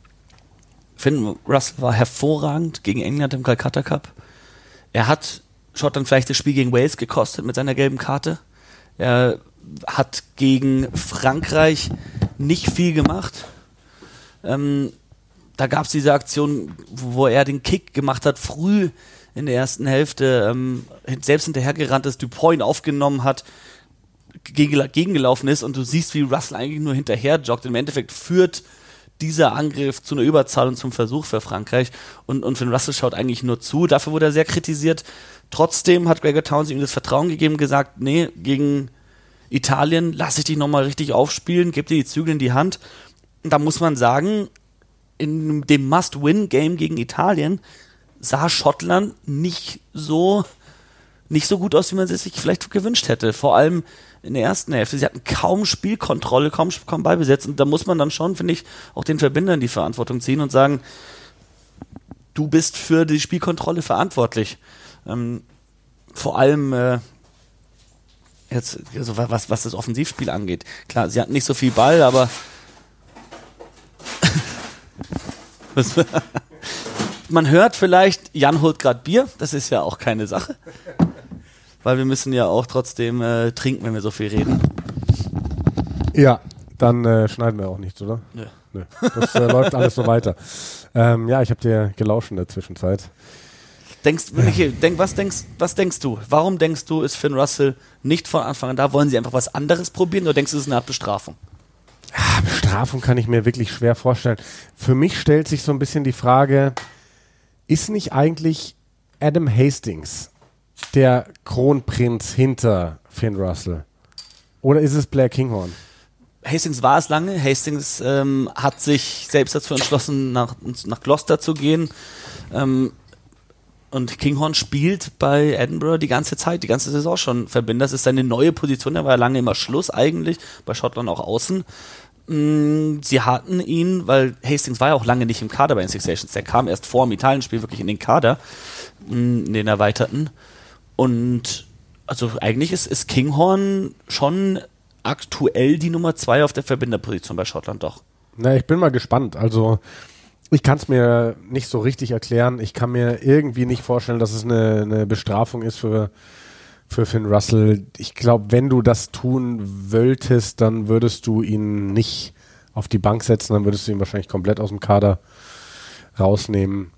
Finn Russell war hervorragend gegen England im Calcutta Cup. Er hat Schottland vielleicht das Spiel gegen Wales gekostet mit seiner gelben Karte. Er hat gegen Frankreich nicht viel gemacht. Ähm, da gab es diese Aktion, wo er den Kick gemacht hat, früh in der ersten Hälfte, ähm, selbst hinterhergerannt ist, Dupont aufgenommen hat, gegengelaufen ist und du siehst, wie Russell eigentlich nur hinterher joggt. Im Endeffekt führt dieser Angriff zu einer Überzahl und zum Versuch für Frankreich. Und, und Finn Russell schaut eigentlich nur zu. Dafür wurde er sehr kritisiert. Trotzdem hat Gregor Townsend ihm das Vertrauen gegeben, gesagt, nee, gegen Italien lasse ich dich nochmal richtig aufspielen, gebe dir die Zügel in die Hand. Und da muss man sagen, in dem Must-Win-Game gegen Italien sah Schottland nicht so, nicht so gut aus, wie man es sich vielleicht gewünscht hätte. Vor allem in der ersten Hälfte. Sie hatten kaum Spielkontrolle, kaum, kaum Ballbesitz. Und da muss man dann schon, finde ich, auch den Verbindern die Verantwortung ziehen und sagen, du bist für die Spielkontrolle verantwortlich. Ähm, vor allem äh, jetzt, also was, was das Offensivspiel angeht. Klar, sie hatten nicht so viel Ball, aber man hört vielleicht, Jan holt gerade Bier, das ist ja auch keine Sache weil wir müssen ja auch trotzdem äh, trinken, wenn wir so viel reden. Ja, dann äh, schneiden wir auch nichts, oder? Nö. Nö. Das äh, läuft alles so weiter. Ähm, ja, ich habe dir gelauscht in der Zwischenzeit. Denkst, Michael, denk, was, denkst, was denkst du? Warum denkst du, ist Finn Russell nicht von Anfang an da? Wollen sie einfach was anderes probieren oder denkst du, es ist eine Art Bestrafung? Ja, Bestrafung kann ich mir wirklich schwer vorstellen. Für mich stellt sich so ein bisschen die Frage, ist nicht eigentlich Adam Hastings der Kronprinz hinter Finn Russell? Oder ist es Blair Kinghorn? Hastings war es lange. Hastings ähm, hat sich selbst dazu entschlossen, nach, nach Gloucester zu gehen. Ähm, und Kinghorn spielt bei Edinburgh die ganze Zeit, die ganze Saison schon Verbinder. Das ist seine neue Position. Er war lange immer Schluss eigentlich, bei Schottland auch außen. Mm, sie hatten ihn, weil Hastings war ja auch lange nicht im Kader bei den Six Nations. Der kam erst vor dem Italienspiel wirklich in den Kader, mm, in den erweiterten. Und also eigentlich ist, ist Kinghorn schon aktuell die Nummer zwei auf der Verbinderposition bei Schottland doch. Na, ich bin mal gespannt. Also ich kann es mir nicht so richtig erklären. Ich kann mir irgendwie nicht vorstellen, dass es eine, eine Bestrafung ist für, für Finn Russell. Ich glaube, wenn du das tun wolltest, dann würdest du ihn nicht auf die Bank setzen, dann würdest du ihn wahrscheinlich komplett aus dem Kader rausnehmen.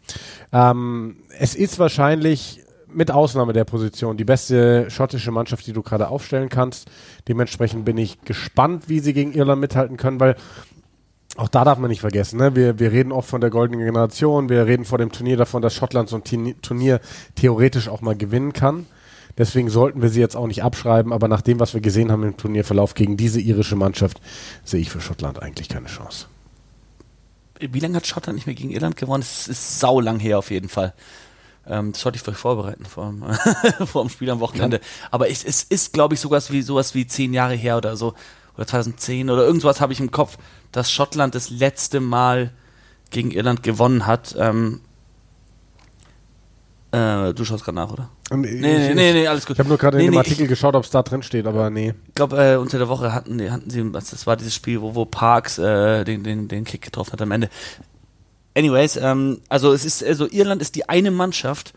Ähm, es ist wahrscheinlich mit Ausnahme der Position die beste schottische Mannschaft, die du gerade aufstellen kannst. Dementsprechend bin ich gespannt, wie sie gegen Irland mithalten können, weil auch da darf man nicht vergessen, ne? wir, wir reden oft von der goldenen Generation, wir reden vor dem Turnier davon, dass Schottland so ein Turnier theoretisch auch mal gewinnen kann. Deswegen sollten wir sie jetzt auch nicht abschreiben, aber nach dem, was wir gesehen haben im Turnierverlauf gegen diese irische Mannschaft, sehe ich für Schottland eigentlich keine Chance. Wie lange hat Schottland nicht mehr gegen Irland gewonnen? Es ist saulang her auf jeden Fall. Ähm, das sollte ich vielleicht vorbereiten vor dem, vor dem Spiel am Wochenende. Ja. Aber es, es ist, glaube ich, sowas wie, sowas wie zehn Jahre her oder so. Oder 2010 oder irgendwas habe ich im Kopf, dass Schottland das letzte Mal gegen Irland gewonnen hat. Ähm, äh, du schaust gerade nach, oder? Ich- Nee, nee, ich- nee, nee, alles gut. Ich habe nur gerade Nee, in dem nee, Artikel geschaut, ob es da drin steht, aber nee. Ich glaube, äh, unter der Woche hatten, hatten sie, das war dieses Spiel, wo, wo Parks äh, den, den, den Kick getroffen hat am Ende. Anyways, ähm, also es ist, also Irland ist die eine Mannschaft,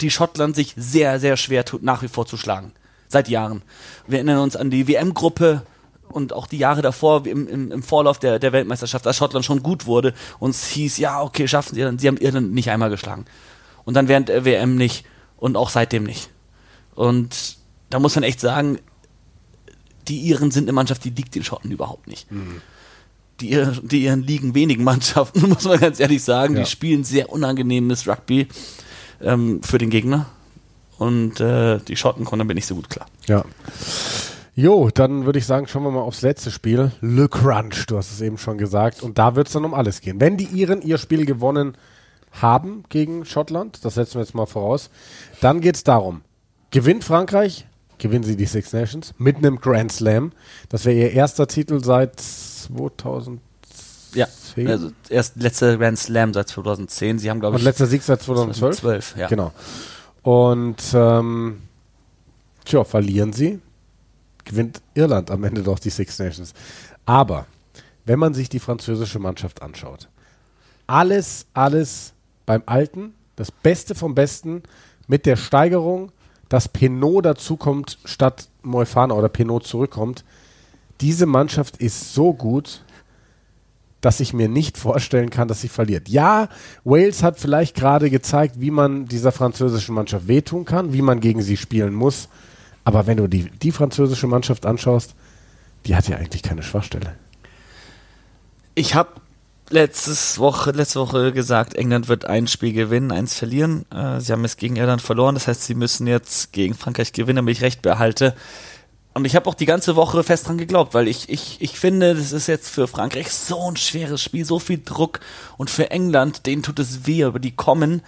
die Schottland sich sehr, sehr schwer tut, nach wie vor zu schlagen. Seit Jahren. Wir erinnern uns an die WM-Gruppe und auch die Jahre davor im, im, im Vorlauf der, der Weltmeisterschaft, als Schottland schon gut wurde und es hieß, ja, okay, schaffen sie Irland. Sie haben Irland nicht einmal geschlagen. Und dann während der WM nicht und auch seitdem nicht. Und da muss man echt sagen, die Iren sind eine Mannschaft, die liegt den Schotten überhaupt nicht. Die, die Iren liegen wenigen Mannschaften, muss man ganz ehrlich sagen. Ja. Die spielen sehr unangenehmes Rugby ähm, für den Gegner. Und äh, die Schotten kommen damit nicht so gut klar. Ja. Jo, dann würde ich sagen, schauen wir mal aufs letzte Spiel. Le Crunch, du hast es eben schon gesagt. Und da wird es dann um alles gehen. Wenn die Iren ihr Spiel gewonnen haben gegen Schottland, das setzen wir jetzt mal voraus, dann geht es darum, gewinnt Frankreich, gewinnen sie die Six Nations mit einem Grand Slam. Das wäre ihr erster Titel seit 2000 Ja, also erst letzter Grand Slam seit 2010. Sie haben, glaube und ich, letzter Sieg seit 2012. 2012. Ja. Genau. Und ähm, tja, verlieren sie, gewinnt Irland am Ende doch die Six Nations. Aber wenn man sich die französische Mannschaft anschaut, alles, alles beim Alten, das Beste vom Besten mit der Steigerung, dass Penot dazukommt statt Moefana oder Penot zurückkommt. Diese Mannschaft ist so gut, dass ich mir nicht vorstellen kann, dass sie verliert. Ja, Wales hat vielleicht gerade gezeigt, wie man dieser französischen Mannschaft wehtun kann, wie man gegen sie spielen muss. Aber wenn du die, die französische Mannschaft anschaust, die hat ja eigentlich keine Schwachstelle. Ich habe letztes Woche, letzte Woche gesagt, England wird ein Spiel gewinnen, eins verlieren. Äh, sie haben es gegen Irland verloren, das heißt, sie müssen jetzt gegen Frankreich gewinnen, damit ich recht behalte. Und ich habe auch die ganze Woche fest dran geglaubt, weil ich, ich, ich finde, das ist jetzt für Frankreich so ein schweres Spiel, so viel Druck. Und für England, denen tut es weh, aber die kommen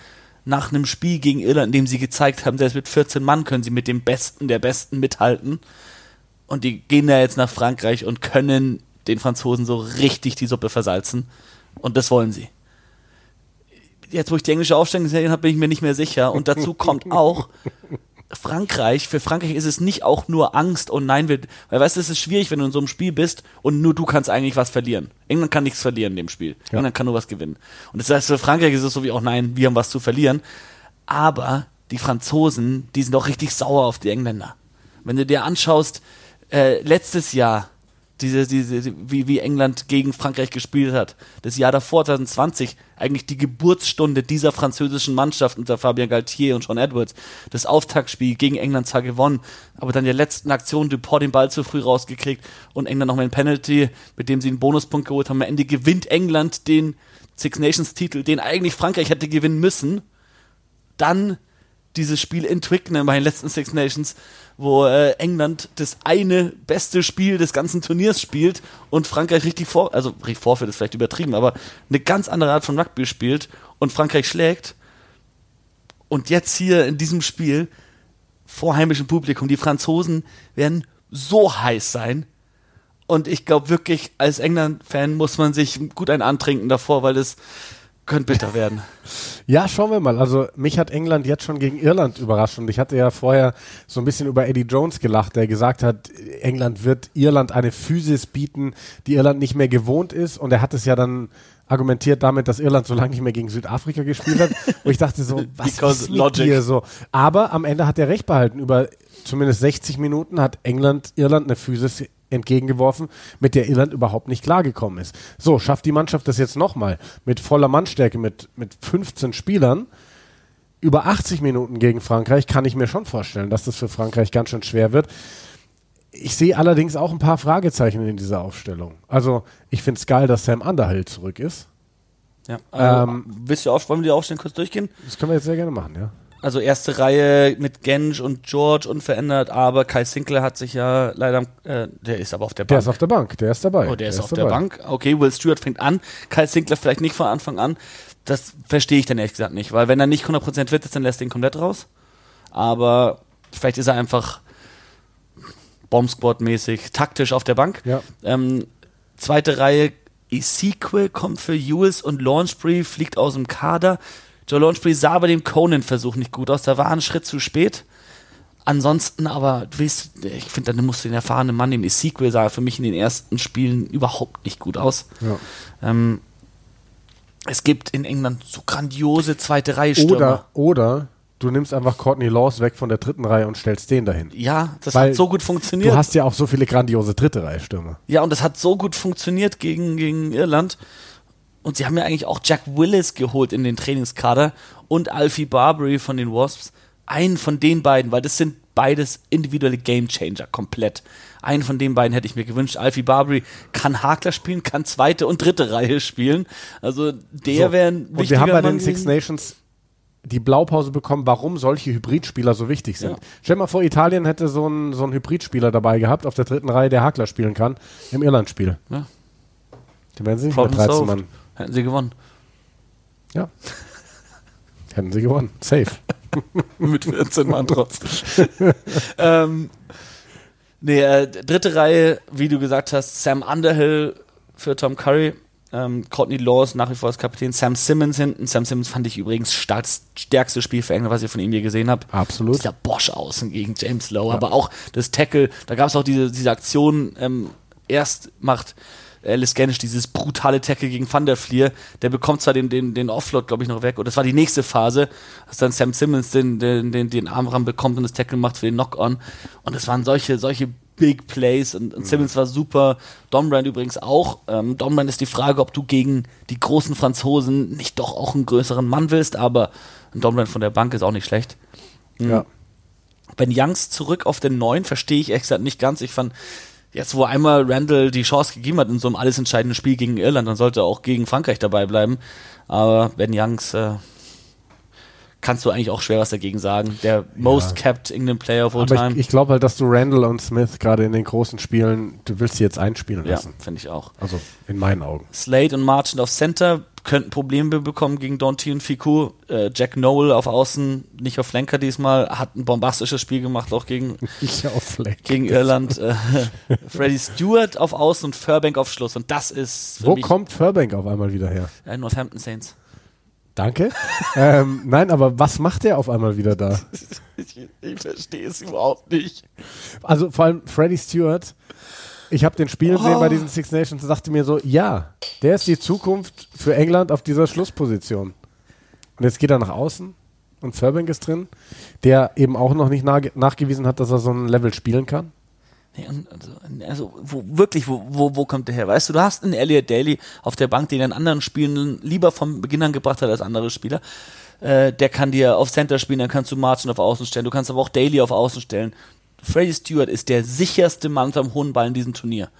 nach einem Spiel gegen Irland, in dem sie gezeigt haben, selbst mit 14 Mann können sie mit dem Besten der Besten mithalten. Und die gehen da jetzt nach Frankreich und können den Franzosen so richtig die Suppe versalzen. Und das wollen sie. Jetzt, wo ich die englische Aufstellung gesehen habe, bin ich mir nicht mehr sicher. Und dazu kommt auch Frankreich. Für Frankreich ist es nicht auch nur Angst und nein, wir, weil weißt du, es ist schwierig, wenn du in so einem Spiel bist und nur du kannst eigentlich was verlieren. England kann nichts verlieren in dem Spiel. Ja. England kann nur was gewinnen. Und das heißt, für Frankreich ist es so wie auch nein, wir haben was zu verlieren. Aber die Franzosen, die sind auch richtig sauer auf die Engländer. Wenn du dir anschaust, äh, letztes Jahr, diese, diese, wie, wie England gegen Frankreich gespielt hat, das Jahr davor, 2020, eigentlich die Geburtsstunde dieser französischen Mannschaft unter Fabien Galtier und Sean Edwards. Das Auftaktspiel gegen England zwar gewonnen, aber dann der letzten Aktion Dupont den Ball zu früh rausgekriegt und England nochmal ein Penalty, mit dem sie einen Bonuspunkt geholt haben. Am Ende gewinnt England den Six Nations Titel, den eigentlich Frankreich hätte gewinnen müssen dann dieses Spiel in Twickenham bei den letzten Six Nations, wo äh, England das eine beste Spiel des ganzen Turniers spielt und Frankreich richtig vor, also richtig vorführt ist vielleicht übertrieben, aber eine ganz andere Art von Rugby spielt und Frankreich schlägt. Und jetzt hier in diesem Spiel vor heimischem Publikum, die Franzosen werden so heiß sein. Und ich glaube wirklich, als England-Fan muss man sich gut ein antrinken davor, weil es könnte bitter werden. Ja, schauen wir mal. Also mich hat England jetzt schon gegen Irland überrascht und ich hatte ja vorher so ein bisschen über Eddie Jones gelacht, der gesagt hat, England wird Irland eine Physis bieten, die Irland nicht mehr gewohnt ist und er hat es ja dann argumentiert damit, dass Irland so lange nicht mehr gegen Südafrika gespielt hat, wo ich dachte so, was Because ist mit logic. dir so? Aber am Ende hat er recht behalten. Über zumindest 60 Minuten hat England Irland eine Physis entgegengeworfen, mit der Irland überhaupt nicht klargekommen ist. So, schafft die Mannschaft das jetzt nochmal mit voller Mannstärke, mit, mit 15 Spielern, über 80 Minuten gegen Frankreich, kann ich mir schon vorstellen, dass das für Frankreich ganz schön schwer wird. Ich sehe allerdings auch ein paar Fragezeichen in dieser Aufstellung. Also, ich finde es geil, dass Sam Underhill zurück ist. Ja. Also, Ähm, willst du auf, wollen wir die Aufstellung kurz durchgehen? Das können wir jetzt sehr gerne machen, ja. Also erste Reihe mit Gensch und George unverändert, aber Kai Sinclair hat sich ja leider, äh, der ist aber auf der Der Bank. ist auf der Bank, der ist dabei. oh, der, ist auf der dabei. Bank. Okay, Will Stewart fängt an, Kai Sinclair vielleicht nicht von Anfang an. Das verstehe ich dann ehrlich gesagt nicht, weil wenn er nicht 100% fit ist, dann lässt er ihn komplett raus. Aber vielleicht ist er einfach Bomb-Squad-mäßig taktisch auf der Bank. Ja. Ähm, zweite Reihe, Ezekiel kommt für Ewells und Launchbury fliegt aus dem Kader. Joe Launchbury sah bei dem Conan-Versuch nicht gut aus, da war ein Schritt zu spät. ansonsten aber, du weißt, ich finde, dann musst du den erfahrenen Mann nehmen. Ezekiel sah für mich in den ersten Spielen überhaupt nicht gut aus. Ja. Ähm, es gibt in England so grandiose zweite Reihe Stürmer. Oder, oder du nimmst einfach Courtney Laws weg von der dritten Reihe und stellst den dahin. ja, das Weil hat so gut funktioniert. Du hast ja auch so viele grandiose dritte Reihe Stürmer. Ja, und das hat so gut funktioniert gegen, gegen Irland. Und sie haben ja eigentlich auch Jack Willis geholt in den Trainingskader und Alfie Barbary von den Wasps. Einen von den beiden, weil das sind beides individuelle Gamechanger, komplett. Einen von den beiden hätte ich mir gewünscht. Alfie Barbary kann Hakler spielen, kann zweite und dritte Reihe spielen. Also der So. wäre ein Und wir wichtiger haben bei Mann den Six. Nations die Blaupause bekommen, warum solche Hybridspieler so wichtig sind. Ja. Stell dir mal vor, Italien hätte so einen, so einen Hybridspieler dabei gehabt auf der dritten Reihe, der Hakler spielen kann, im Irlandspiel. Ja. Den werden sie nicht Problem 13 solved. Mann. Hätten sie gewonnen. Ja. Hätten sie gewonnen. Safe. Mit 14 Mann trotzdem. ähm, nee, äh, dritte Reihe, wie du gesagt hast, Sam Underhill für Tom Curry, ähm, Courtney Laws nach wie vor als Kapitän, Sam Simmons hinten. Sam Simmons fand ich übrigens stark, stärkste Spiel für England, was ich von ihm je gesehen habe. Absolut. Dieser Bosch außen gegen James Lowe, aber auch das Tackle, da gab es auch diese, diese Aktion, ähm, erst macht Alice Ganesh dieses brutale Tackle gegen Van der Fleer, der bekommt zwar den, den, den Offload, glaube ich, noch weg, und das war die nächste Phase, dass dann Sam Simmons den, den, den, den Armrahmen bekommt und das Tackle macht für den Knock-On. Und es waren solche, solche Big Plays und, und Simmons war super. Dombrand übrigens auch. Ähm, Dombrand ist die Frage, ob du gegen die großen Franzosen nicht doch auch einen größeren Mann willst, aber ein Dombrand von der Bank ist auch nicht schlecht. Ja. Ben Youngs zurück auf den neuen verstehe ich gesagt nicht ganz. Ich fand, jetzt wo einmal Randall die Chance gegeben hat in so einem alles entscheidenden Spiel gegen Irland, dann sollte er auch gegen Frankreich dabei bleiben. Aber Ben Youngs äh, kannst du eigentlich auch schwer was dagegen sagen. Der most kept England Player of all Aber time. ich, ich glaube halt, dass du Randall und Smith gerade in den großen Spielen, du willst sie jetzt einspielen ja, lassen. finde ich auch. Also in meinen Augen. Slade und Marchand auf Center könnten Probleme bekommen gegen Donty und Fiku. Äh, Jack Noel auf Außen, nicht auf Flanker diesmal, hat ein bombastisches Spiel gemacht, auch gegen gegen Irland. Äh, Freddie Stewart auf Außen und Furbank auf Schluss. Und das ist für Wo mich kommt Furbank auf einmal wieder her? äh, Northampton Saints. Danke. ähm, nein, aber was macht der auf einmal wieder da? Ich, ich verstehe es überhaupt nicht. Also vor allem Freddie Stewart. Ich habe den Spiel gesehen bei diesen Six Nations und dachte mir so, ja, der ist die Zukunft für England auf dieser Schlussposition. Und jetzt geht er nach außen und Furbank ist drin, der eben auch noch nicht nach nachgewiesen hat, dass er so ein Level spielen kann. Nee, und also, also wo, wirklich, wo, wo, wo kommt der her? Weißt du, du hast einen Elliot Daly auf der Bank, den in anderen Spielen lieber vom Beginn an gebracht hat als andere Spieler. Äh, der kann dir auf Center spielen, dann kannst du Martin auf Außen stellen, du kannst aber auch Daly auf Außen stellen. Freddie Stewart ist der sicherste Mann unterm hohen Ball in diesem Turnier.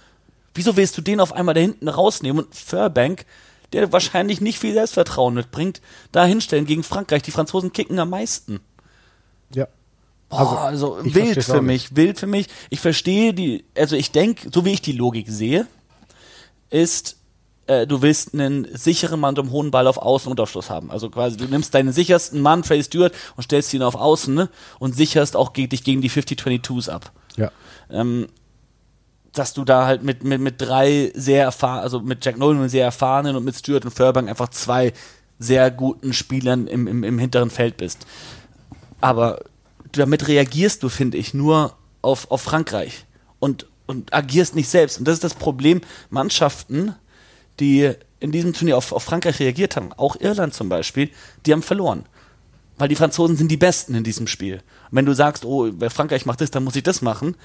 Wieso willst du den auf einmal da hinten rausnehmen und Furbank, der wahrscheinlich nicht viel Selbstvertrauen mitbringt, da hinstellen gegen Frankreich? Die Franzosen kicken am meisten. Ja. Boah, also, ich wild für mich, wild für mich. Ich verstehe die, also ich denke, so wie ich die Logik sehe, ist, äh, du willst einen sicheren Mann im hohen Ball auf Außen und auf Schluss haben. Also quasi, du nimmst deinen sichersten Mann, Freddie Stewart, und stellst ihn auf Außen ne? und sicherst auch ge dich gegen die 50-22s ab. Ja. Ähm, dass du da halt mit, mit, mit drei sehr erfahren, also mit Jack Nolan sehr erfahrenen und mit Stewart und Furbank einfach zwei sehr guten Spielern im, im, im hinteren Feld bist. Aber damit reagierst du, finde ich, nur auf, auf Frankreich und, und agierst nicht selbst. Und das ist das Problem, Mannschaften, die in diesem Turnier auf, auf Frankreich reagiert haben, auch Irland zum Beispiel, die haben verloren. Weil die Franzosen sind die Besten in diesem Spiel. Und wenn du sagst, oh, wer Frankreich macht das, dann muss ich das machen,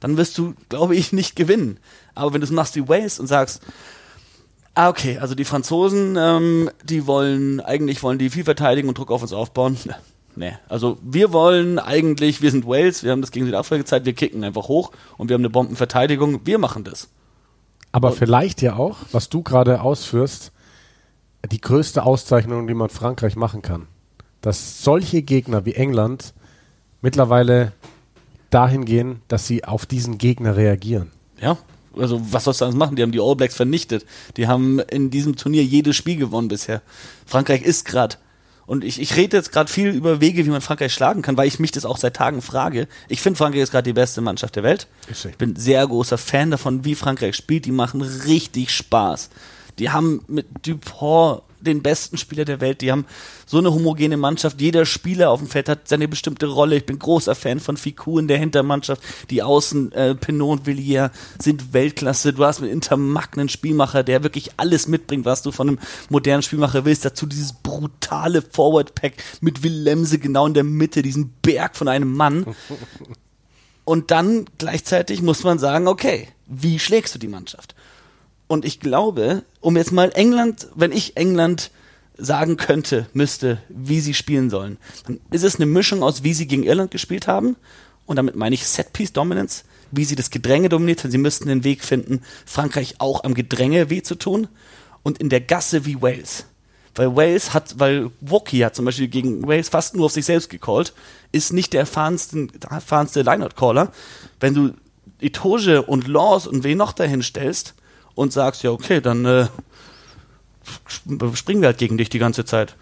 dann wirst du, glaube ich, nicht gewinnen. Aber wenn du es machst wie Wales und sagst, ah, okay, also die Franzosen, ähm, die wollen, eigentlich wollen die viel verteidigen und Druck auf uns aufbauen. Nee, also wir wollen eigentlich, wir sind Wales, wir haben das gegen Südafrika gezeigt, wir kicken einfach hoch und wir haben eine Bombenverteidigung, wir machen das. Aber vielleicht ja auch, was du gerade ausführst, die größte Auszeichnung, die man Frankreich machen kann. Dass solche Gegner wie England mittlerweile dahin gehen, dass sie auf diesen Gegner reagieren. Ja, also was sollst du anders machen? Die haben die All Blacks vernichtet. Die haben in diesem Turnier jedes Spiel gewonnen bisher. Frankreich ist gerade. Und ich, ich rede jetzt gerade viel über Wege, wie man Frankreich schlagen kann, weil ich mich das auch seit Tagen frage. Ich finde, Frankreich ist gerade die beste Mannschaft der Welt. Ich bin sehr großer Fan davon, wie Frankreich spielt. Die machen richtig Spaß. Die haben mit Dupont den besten Spieler der Welt. Die haben so eine homogene Mannschaft. Jeder Spieler auf dem Feld hat seine bestimmte Rolle. Ich bin großer Fan von Fiku in der Hintermannschaft. Die Außen, äh, Pinot und Villiers sind Weltklasse. Du hast mit Intermack einen Spielmacher, der wirklich alles mitbringt, was du von einem modernen Spielmacher willst. Dazu dieses brutale Forward-Pack mit Willemse genau in der Mitte, diesen Berg von einem Mann. Und dann gleichzeitig muss man sagen, okay, wie schlägst du die Mannschaft? Und ich glaube, um jetzt mal England, wenn ich England sagen könnte, müsste, wie sie spielen sollen, dann ist es eine Mischung aus, wie sie gegen Irland gespielt haben. Und damit meine ich Set-Piece Dominance, wie sie das Gedränge dominiert haben. Sie müssten den Weg finden, Frankreich auch am Gedränge weh zu tun. Und in der Gasse wie Wales. Weil Wales hat, weil Woki hat zum Beispiel gegen Wales fast nur auf sich selbst gecallt, ist nicht der erfahrenste, erfahrenste Lineout-Caller. Wenn du Itoge und Laws und wen noch dahin stellst und sagst, ja, okay, dann äh, springen wir halt gegen dich die ganze Zeit.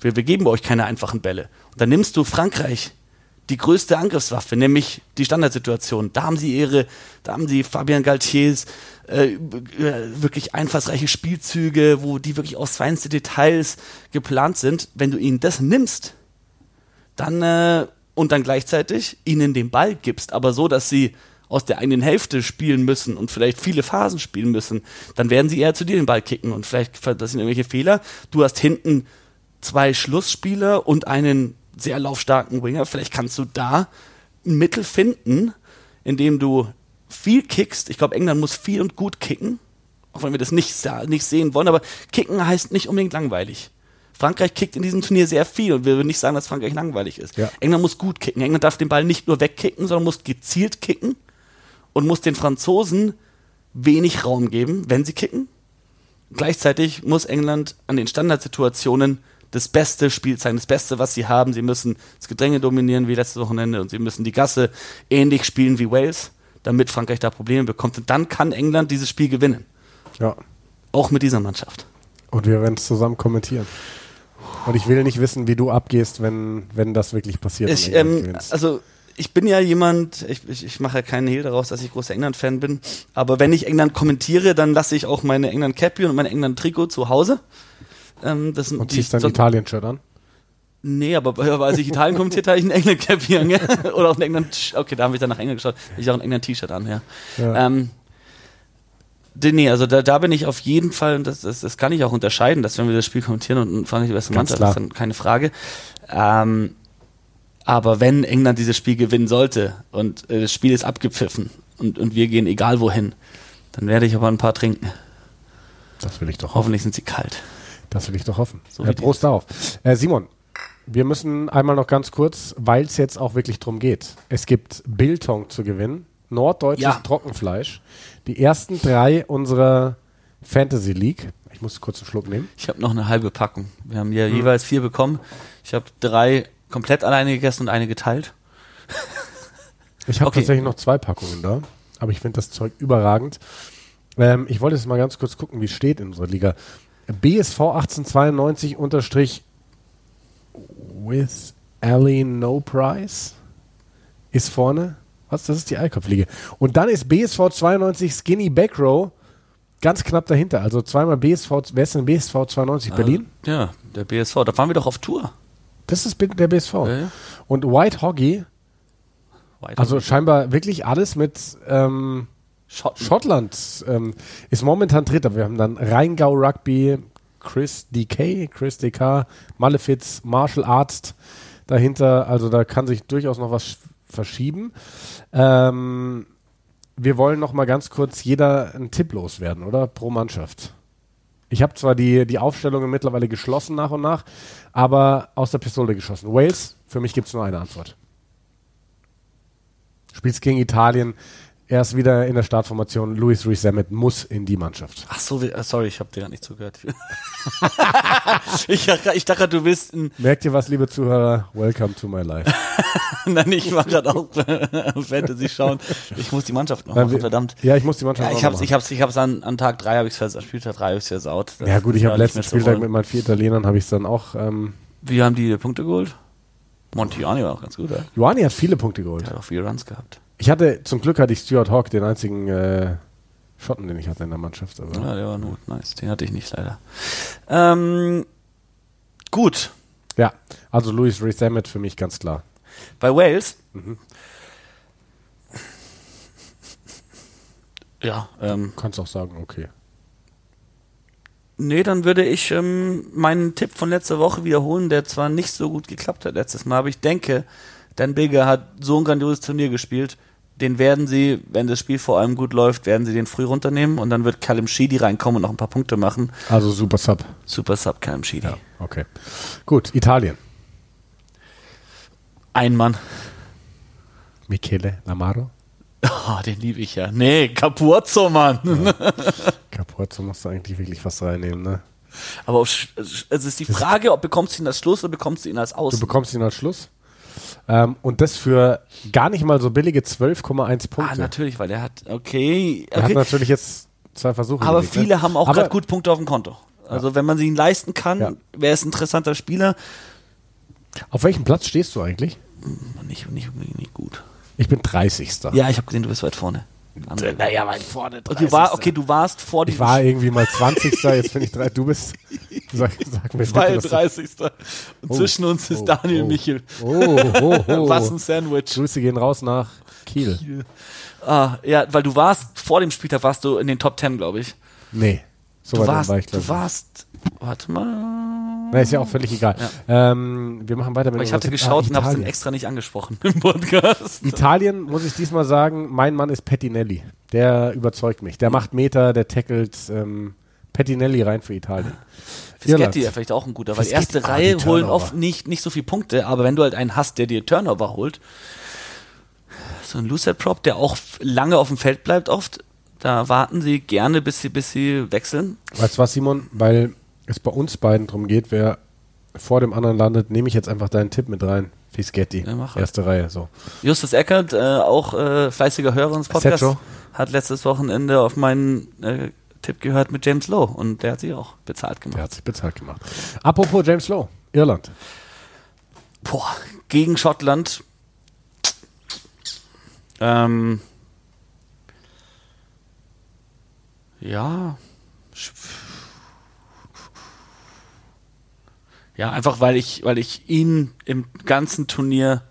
Wir, wir geben euch keine einfachen Bälle. Und dann nimmst du Frankreich, die größte Angriffswaffe, nämlich die Standardsituation. Da haben sie ihre, da haben sie Fabian Galtiers äh, wirklich einfallsreiche Spielzüge, wo die wirklich aus feinste Details geplant sind. Wenn du ihnen das nimmst, dann äh, und dann gleichzeitig ihnen den Ball gibst, aber so, dass sie aus der eigenen Hälfte spielen müssen und vielleicht viele Phasen spielen müssen, dann werden sie eher zu dir den Ball kicken und vielleicht das sind irgendwelche Fehler. Du hast hinten zwei Schlussspieler und einen sehr laufstarken Winger. Vielleicht kannst du da ein Mittel finden, indem du viel kickst. Ich glaube, England muss viel und gut kicken, auch wenn wir das nicht, nicht sehen wollen. Aber kicken heißt nicht unbedingt langweilig. Frankreich kickt in diesem Turnier sehr viel und wir würden nicht sagen, dass Frankreich langweilig ist. Ja. England muss gut kicken. England darf den Ball nicht nur wegkicken, sondern muss gezielt kicken und muss den Franzosen wenig Raum geben, wenn sie kicken. Gleichzeitig muss England an den Standardsituationen das beste Spiel zeigen, das Beste, was sie haben. Sie müssen das Gedränge dominieren wie letztes Wochenende und sie müssen die Gasse ähnlich spielen wie Wales, damit Frankreich da Probleme bekommt. Und dann kann England dieses Spiel gewinnen. Ja. Auch mit dieser Mannschaft. Und wir werden es zusammen kommentieren. Und ich will nicht wissen, wie du abgehst, wenn, wenn das wirklich passiert. Ich, ähm, also ich bin ja jemand, ich, ich, ich mache ja keinen Hehl daraus, dass ich großer England-Fan bin, aber wenn ich England kommentiere, dann lasse ich auch meine England-Cappy und mein England-Trikot zu Hause. Ähm, das sind und ziehst dann Italien-Shirt an? Nee, aber, aber als ich Italien kommentiert habe, ich ein England-Cappy an, oder auch ein England, okay, da habe ich dann nach England geschaut, ich auch ein England-T-Shirt an, ja. ja. Ähm, Nee, also da, da bin ich auf jeden Fall, und das, das, das kann ich auch unterscheiden, dass wenn wir das Spiel kommentieren und Frankreich die beste Mannschaft ist, dann keine Frage. Ähm, aber wenn England dieses Spiel gewinnen sollte und äh, das Spiel ist abgepfiffen und, und wir gehen egal wohin, dann werde ich aber ein paar trinken. Das will ich doch hoffen. Hoffentlich sind sie kalt. Das will ich doch hoffen. So äh, Prost darauf. Äh, Simon, wir müssen einmal noch ganz kurz, weil es jetzt auch wirklich drum geht. Es gibt Biltong zu gewinnen, norddeutsches ja. Trockenfleisch. Die ersten drei unserer Fantasy League. Ich muss kurz einen Schluck nehmen. Ich habe noch eine halbe Packung. Wir haben ja hm. jeweils vier bekommen. Ich habe drei komplett alleine gegessen und eine geteilt. Ich habe okay. tatsächlich noch zwei Packungen da, aber ich finde das Zeug überragend. Ähm, ich wollte jetzt mal ganz kurz gucken, wie es steht in unserer Liga. BSV 1892 unterstrich with Ali No Price ist vorne. Was? Das ist die Eikopfliege. Und dann ist BSV 92 Skinny Backrow ganz knapp dahinter. Also zweimal BSV. Wer ist denn BSV 92? Äh, Berlin? Ja, der BSV. Da fahren wir doch auf Tour. Das ist der BSV. Ja. Und White Hoggy, White also Hoggy. scheinbar wirklich alles mit ähm, Schotten. Schottland, ähm, ist momentan Dritter. Wir haben dann Rheingau Rugby, Chris DK, Chris DK, Malefiz, Martial Arzt dahinter. Also da kann sich durchaus noch was verschieben. Ähm, wir wollen noch mal ganz kurz jeder einen Tipp loswerden, oder? Pro Mannschaft. Ich habe zwar die, die Aufstellungen mittlerweile geschlossen nach und nach, aber aus der Pistole geschossen. Wales, für mich gibt es nur eine Antwort. Spielst gegen Italien, er ist wieder in der Startformation. Louis Rees muss in die Mannschaft. Ach so, äh, sorry, ich habe dir gar nicht zugehört. ich, ich, dachte, du willst ein Merkt ihr was, liebe Zuhörer? Welcome to my life. Nein, ich war gerade auch Fantasy schauen. Ich muss die Mannschaft noch machen, verdammt. Ja, ich muss die Mannschaft ja, ich hab's, Ich hab's, ich hab's an, an Tag 3 habe ich es Spieltag 3 habe ich versaut. Das ja gut, ich habe letzten Spieltag mit meinen vier Italienern habe ich dann auch. Ähm, Wie haben die Punkte geholt? Montiani war auch ganz gut, oder? Joani hat viele Punkte geholt. Er hat auch viele Runs gehabt. Ich hatte, zum Glück hatte ich Stuart Hawk, den einzigen äh, Schotten, den ich hatte in der Mannschaft. Aber Ja, der war nur nice. Den hatte ich nicht leider. Ähm, gut. ja, also Louis Rees-Zammit für mich ganz klar. Bei Wales. Ja, ähm, Kannst auch sagen, okay. nee, dann würde ich ähm, meinen Tipp von letzter Woche wiederholen, der zwar nicht so gut geklappt hat letztes Mal, aber ich denke, Dan Bigger hat so ein grandioses Turnier gespielt, den werden sie, wenn das Spiel vor allem gut läuft, werden sie den früh runternehmen und dann wird Callum Sheedy reinkommen und noch ein paar Punkte machen. Also super Sub. Super Sub Callum Sheedy. Ja, okay. Gut, Italien. Ein Mann. Michele Lamaro. Oh, den liebe ich ja. Nee, Capuzzo, Mann. Capozzo musst du eigentlich wirklich fast reinnehmen, ne? Aber auf, es ist die Frage, ob bekommst du ihn als Schluss oder bekommst du ihn als Du Außen. bekommst ihn als Schluss. Ähm, und das für gar nicht mal so billige 12,1 Punkte. ah, natürlich, weil er hat, okay, Er hat natürlich jetzt zwei Versuche aber gelegt, ne? viele haben auch gerade gut Punkte auf dem Konto. Also wenn man sie ihn leisten kann, Ja. wäre es ein interessanter Spieler. Auf welchem Platz stehst du eigentlich? Nicht, nicht, nicht, nicht gut. Ich bin 30. Ja, ich habe gesehen, du bist weit vorne. Andere- Naja, weit vorne. Du war, okay, du warst vor Ich diesem war irgendwie mal 20. Jetzt bin ich drei. Du bist. Sag, sag mir bitte, dass du- 32. Und Oh, zwischen uns ist oh, Daniel oh. Michel. Oh, oh, oh. Was ein Sandwich. Grüße gehen raus nach Kiel. Ah, ja, weil du warst, vor dem Spieltag warst du in den Top 10, glaube ich. Nee. So Du weit warst, war ich, du warst, warte mal. Na, ist ja auch völlig egal. Ähm, wir machen weiter mit Aber ich hatte geschaut Ah, und habe es Italien. extra nicht angesprochen im Podcast. Italien, muss ich diesmal sagen, mein Mann ist Pettinelli. Der überzeugt mich. Der macht Meter, der tackelt ähm, Pettinelli rein für Italien. Fischetti ja vielleicht auch ein guter, weil Fischetti, erste ah, Reihe holen oft nicht, nicht so viele Punkte, aber wenn du halt einen hast, der dir Turnover holt, so ein Lucid Prop, der auch lange auf dem Feld bleibt oft, da warten sie gerne, bis sie, bis sie wechseln. Weißt du was, Simon? Weil es bei uns beiden drum geht, wer vor dem anderen landet, nehme ich jetzt einfach deinen Tipp mit rein. Fischetti. Ja, mach. Erste Reihe, so. Justus Eckert, äh, auch äh, fleißiger Hörer unseres Podcasts, Sergio. hat letztes Wochenende auf meinen äh, Tipp gehört mit James Lowe und der hat sich auch bezahlt gemacht. Der hat sich bezahlt gemacht. Apropos James Lowe, Irland. Boah, gegen Schottland. Ähm, ja. Ja, einfach weil ich, weil ich ihn im ganzen Turnier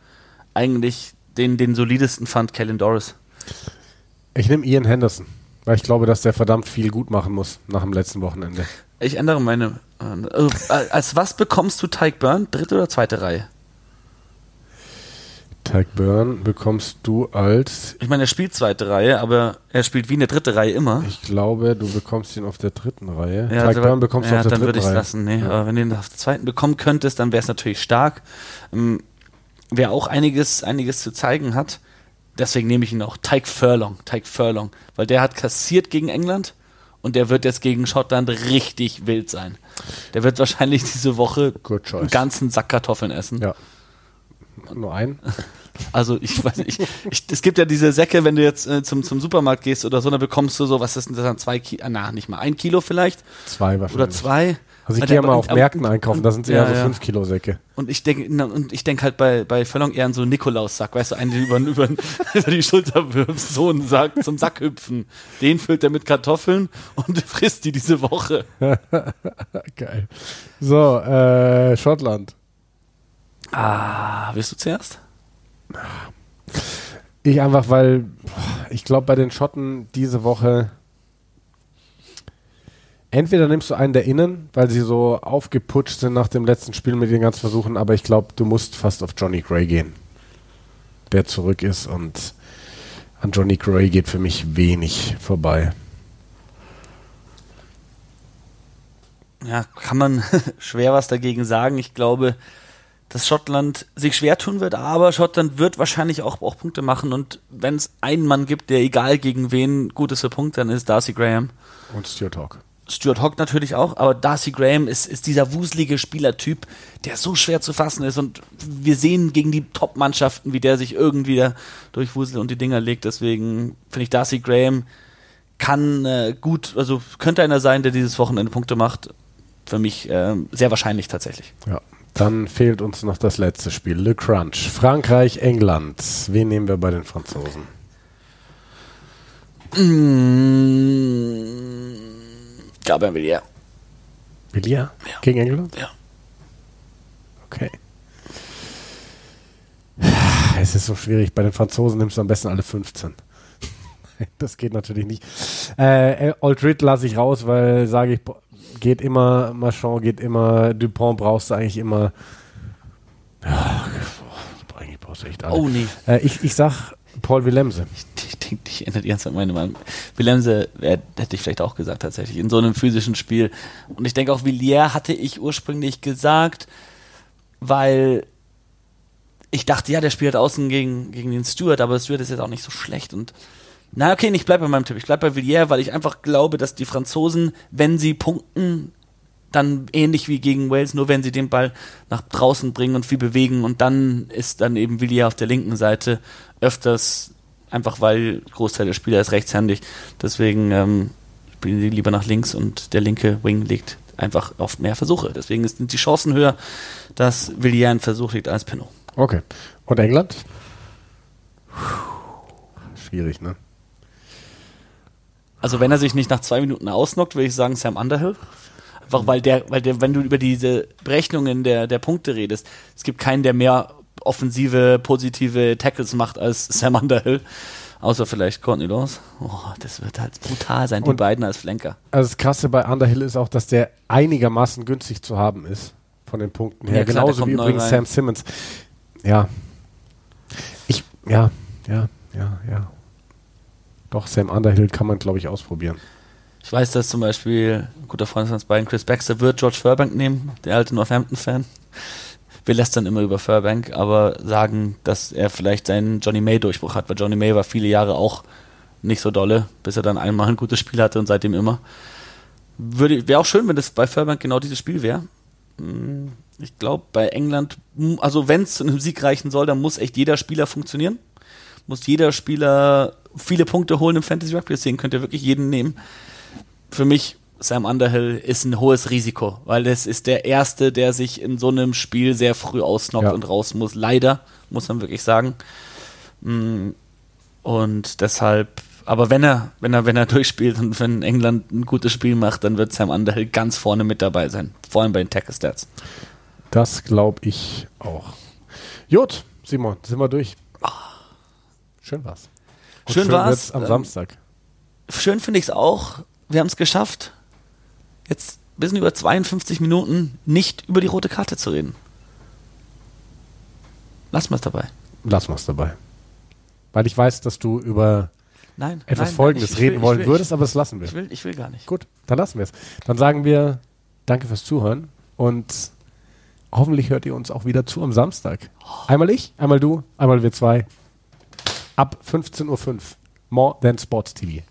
eigentlich den, den solidesten fand, Kellen Doris. Ich nehme Ian Henderson, weil ich glaube, dass der verdammt viel gut machen muss nach dem letzten Wochenende. Ich ändere meine. äh, Also, äh, als was bekommst du Tyke Byrne? Dritte oder zweite Reihe? Tyke Byrne bekommst du als, Ich meine, er spielt zweite Reihe, aber er spielt wie eine dritte Reihe immer. ich glaube, du bekommst ihn auf der dritten Reihe. Ja, Tyke also, Byrne bekommst ja, du auf der dann würde dritten ich es Reihe. lassen. Nee, aber wenn du ihn auf der zweiten bekommen könntest, dann wäre es natürlich stark. Ähm, wer auch einiges, einiges zu zeigen hat, deswegen nehme ich ihn auch. Tyke Furlong, Tyke Furlong, weil der hat kassiert gegen England und der wird jetzt gegen Schottland richtig wild sein. Der wird wahrscheinlich diese Woche einen ganzen Sack Kartoffeln essen. Ja. Nur ein? Also ich weiß nicht, ich, es gibt ja diese Säcke, wenn du jetzt äh, zum, zum Supermarkt gehst oder so, dann bekommst du so, was ist denn das dann, zwei Kilo, na, nicht mal, ein Kilo vielleicht Zwei wahrscheinlich. oder zwei. Also ich gehe ja mal auf Märkten einkaufen, da sind es Ja, eher so ja. 5 Kilo Säcke. Und ich denke, und ich denke halt bei, bei Völlung eher an so einen Nikolaussack, weißt du, einen, den über, über die Schulter wirfst, so einen Sack zum Sack hüpfen. Den füllt er mit Kartoffeln und frisst die diese Woche. Geil. So, äh, Schottland. Ah, willst du zuerst? Ich einfach, weil ich glaube, bei den Schotten diese Woche entweder nimmst du einen der Innen, weil sie so aufgeputscht sind nach dem letzten Spiel mit den ganzen Versuchen, aber ich glaube, du musst fast auf Johnny Gray gehen, der zurück ist und an Johnny Gray geht für mich wenig vorbei. Ja, kann man schwer was dagegen sagen. Ich glaube, dass Schottland sich schwer tun wird, aber Schottland wird wahrscheinlich auch, auch Punkte machen und wenn es einen Mann gibt, der egal gegen wen gut ist für Punkte, dann ist Darcy Graham. Und Stuart Hawk. Stuart Hogg natürlich auch, aber Darcy Graham ist, ist dieser wuselige Spielertyp, der so schwer zu fassen ist und wir sehen gegen die Top-Mannschaften, wie der sich irgendwie da durchwuselt und die Dinger legt. Deswegen finde ich Darcy Graham kann äh, gut, also könnte einer sein, der dieses Wochenende Punkte macht. Für mich äh, sehr wahrscheinlich tatsächlich. Ja. Dann fehlt uns noch das letzte Spiel, Le Crunch. Frankreich, England. Wen nehmen wir bei den Franzosen? Mm, Gabriel Villiers. Villiers? Ja. Gegen England? Ja. Okay. Es ist so schwierig. Bei den Franzosen nimmst du am besten alle 15. Das geht natürlich nicht. Äh, Aldrid lasse ich raus, weil sage ich, geht immer, Marchand geht immer, Dupont brauchst du eigentlich immer. Ja, eigentlich brauchst du echt alle. Oh nee. Äh, ich, ich sag Paul Willemse. Ich denke, ich erinnere die ganze Zeit meine Meinung. Willemse wär- hätte ich vielleicht auch gesagt, tatsächlich, in so einem physischen Spiel. Und ich denke auch, Villiers hatte ich ursprünglich gesagt, weil ich dachte, ja, der spielt außen gegen, gegen den Stewart, aber Stewart ist jetzt auch nicht so schlecht und na okay, ich bleibe bei meinem Tipp. Ich bleibe bei Villiers, weil ich einfach glaube, dass die Franzosen, wenn sie punkten, dann ähnlich wie gegen Wales, nur wenn sie den Ball nach draußen bringen und viel bewegen und dann ist dann eben Villiers auf der linken Seite öfters einfach weil Großteil der Spieler ist rechtshändig. Deswegen ähm, spielen sie lieber nach links und der linke Wing legt einfach oft mehr Versuche. Deswegen sind die Chancen höher, dass Villiers einen Versuch legt als Pinot. Okay. Und England? Schwierig, ne? Also wenn er sich nicht nach zwei Minuten ausnockt, würde ich sagen Sam Underhill. Einfach weil der, weil der, wenn du über diese Berechnungen der, der Punkte redest, es gibt keinen, der mehr offensive, positive Tackles macht als Sam Underhill. Außer vielleicht Courtney Laws. Oh, das wird halt brutal sein, die Und- beiden als Flanker. Also das Krasse bei Underhill ist auch, dass der einigermaßen günstig zu haben ist. Von den Punkten her. Ja, klar, Genauso wie übrigens rein. Sam Simmons. Ja. Ich, ja, ja, ja, ja. Doch, Sam Underhill kann man, glaube ich, ausprobieren. Ich weiß, dass zum Beispiel ein guter Freund von uns beiden, Chris Baxter, wird George Furbank nehmen, der alte Northampton-Fan. Wir lästern immer über Furbank, aber sagen, dass er vielleicht seinen Johnny May-Durchbruch hat, weil Johnny May war viele Jahre auch nicht so dolle, bis er dann einmal ein gutes Spiel hatte und seitdem immer. Wäre auch schön, wenn das bei Furbank genau dieses Spiel wäre. Hm, Ich glaube, bei England, hm, also wenn es zu einem Sieg reichen soll, dann muss echt jeder Spieler funktionieren. Muss jeder Spieler viele Punkte holen im Fantasy Rugby, deswegen könnt ihr wirklich jeden nehmen für mich, Sam Underhill ist ein hohes Risiko, weil es ist der Erste, der sich in so einem Spiel sehr früh ausnockt Ja. und raus muss. Leider, muss man wirklich sagen. Mm, Und deshalb, aber wenn er, wenn er, wenn er durchspielt und wenn England ein gutes Spiel macht, dann wird Sam Underhill ganz vorne mit dabei sein. Vor allem bei den Tackle Stats. Das glaube ich auch. Gut, Simon, sind wir durch. Schön war's. Und Schön war's. wird's am Ähm, Samstag. Schön finde ich es auch. Wir haben es geschafft, jetzt ein bisschen über 52 Minuten nicht über die rote Karte zu reden. Lassen wir es dabei. Lassen wir es dabei. Weil ich weiß, dass du über Nein. etwas nein, Folgendes ich- ich reden ich wollen will, würdest, aber das lassen wir. Ich will, ich will gar nicht. Gut, dann lassen wir es. Dann sagen wir Danke fürs Zuhören und hoffentlich hört ihr uns auch wieder zu am Samstag. Einmal ich, einmal du, einmal wir zwei. Ab 15.05 Uhr. More Than Sports TV.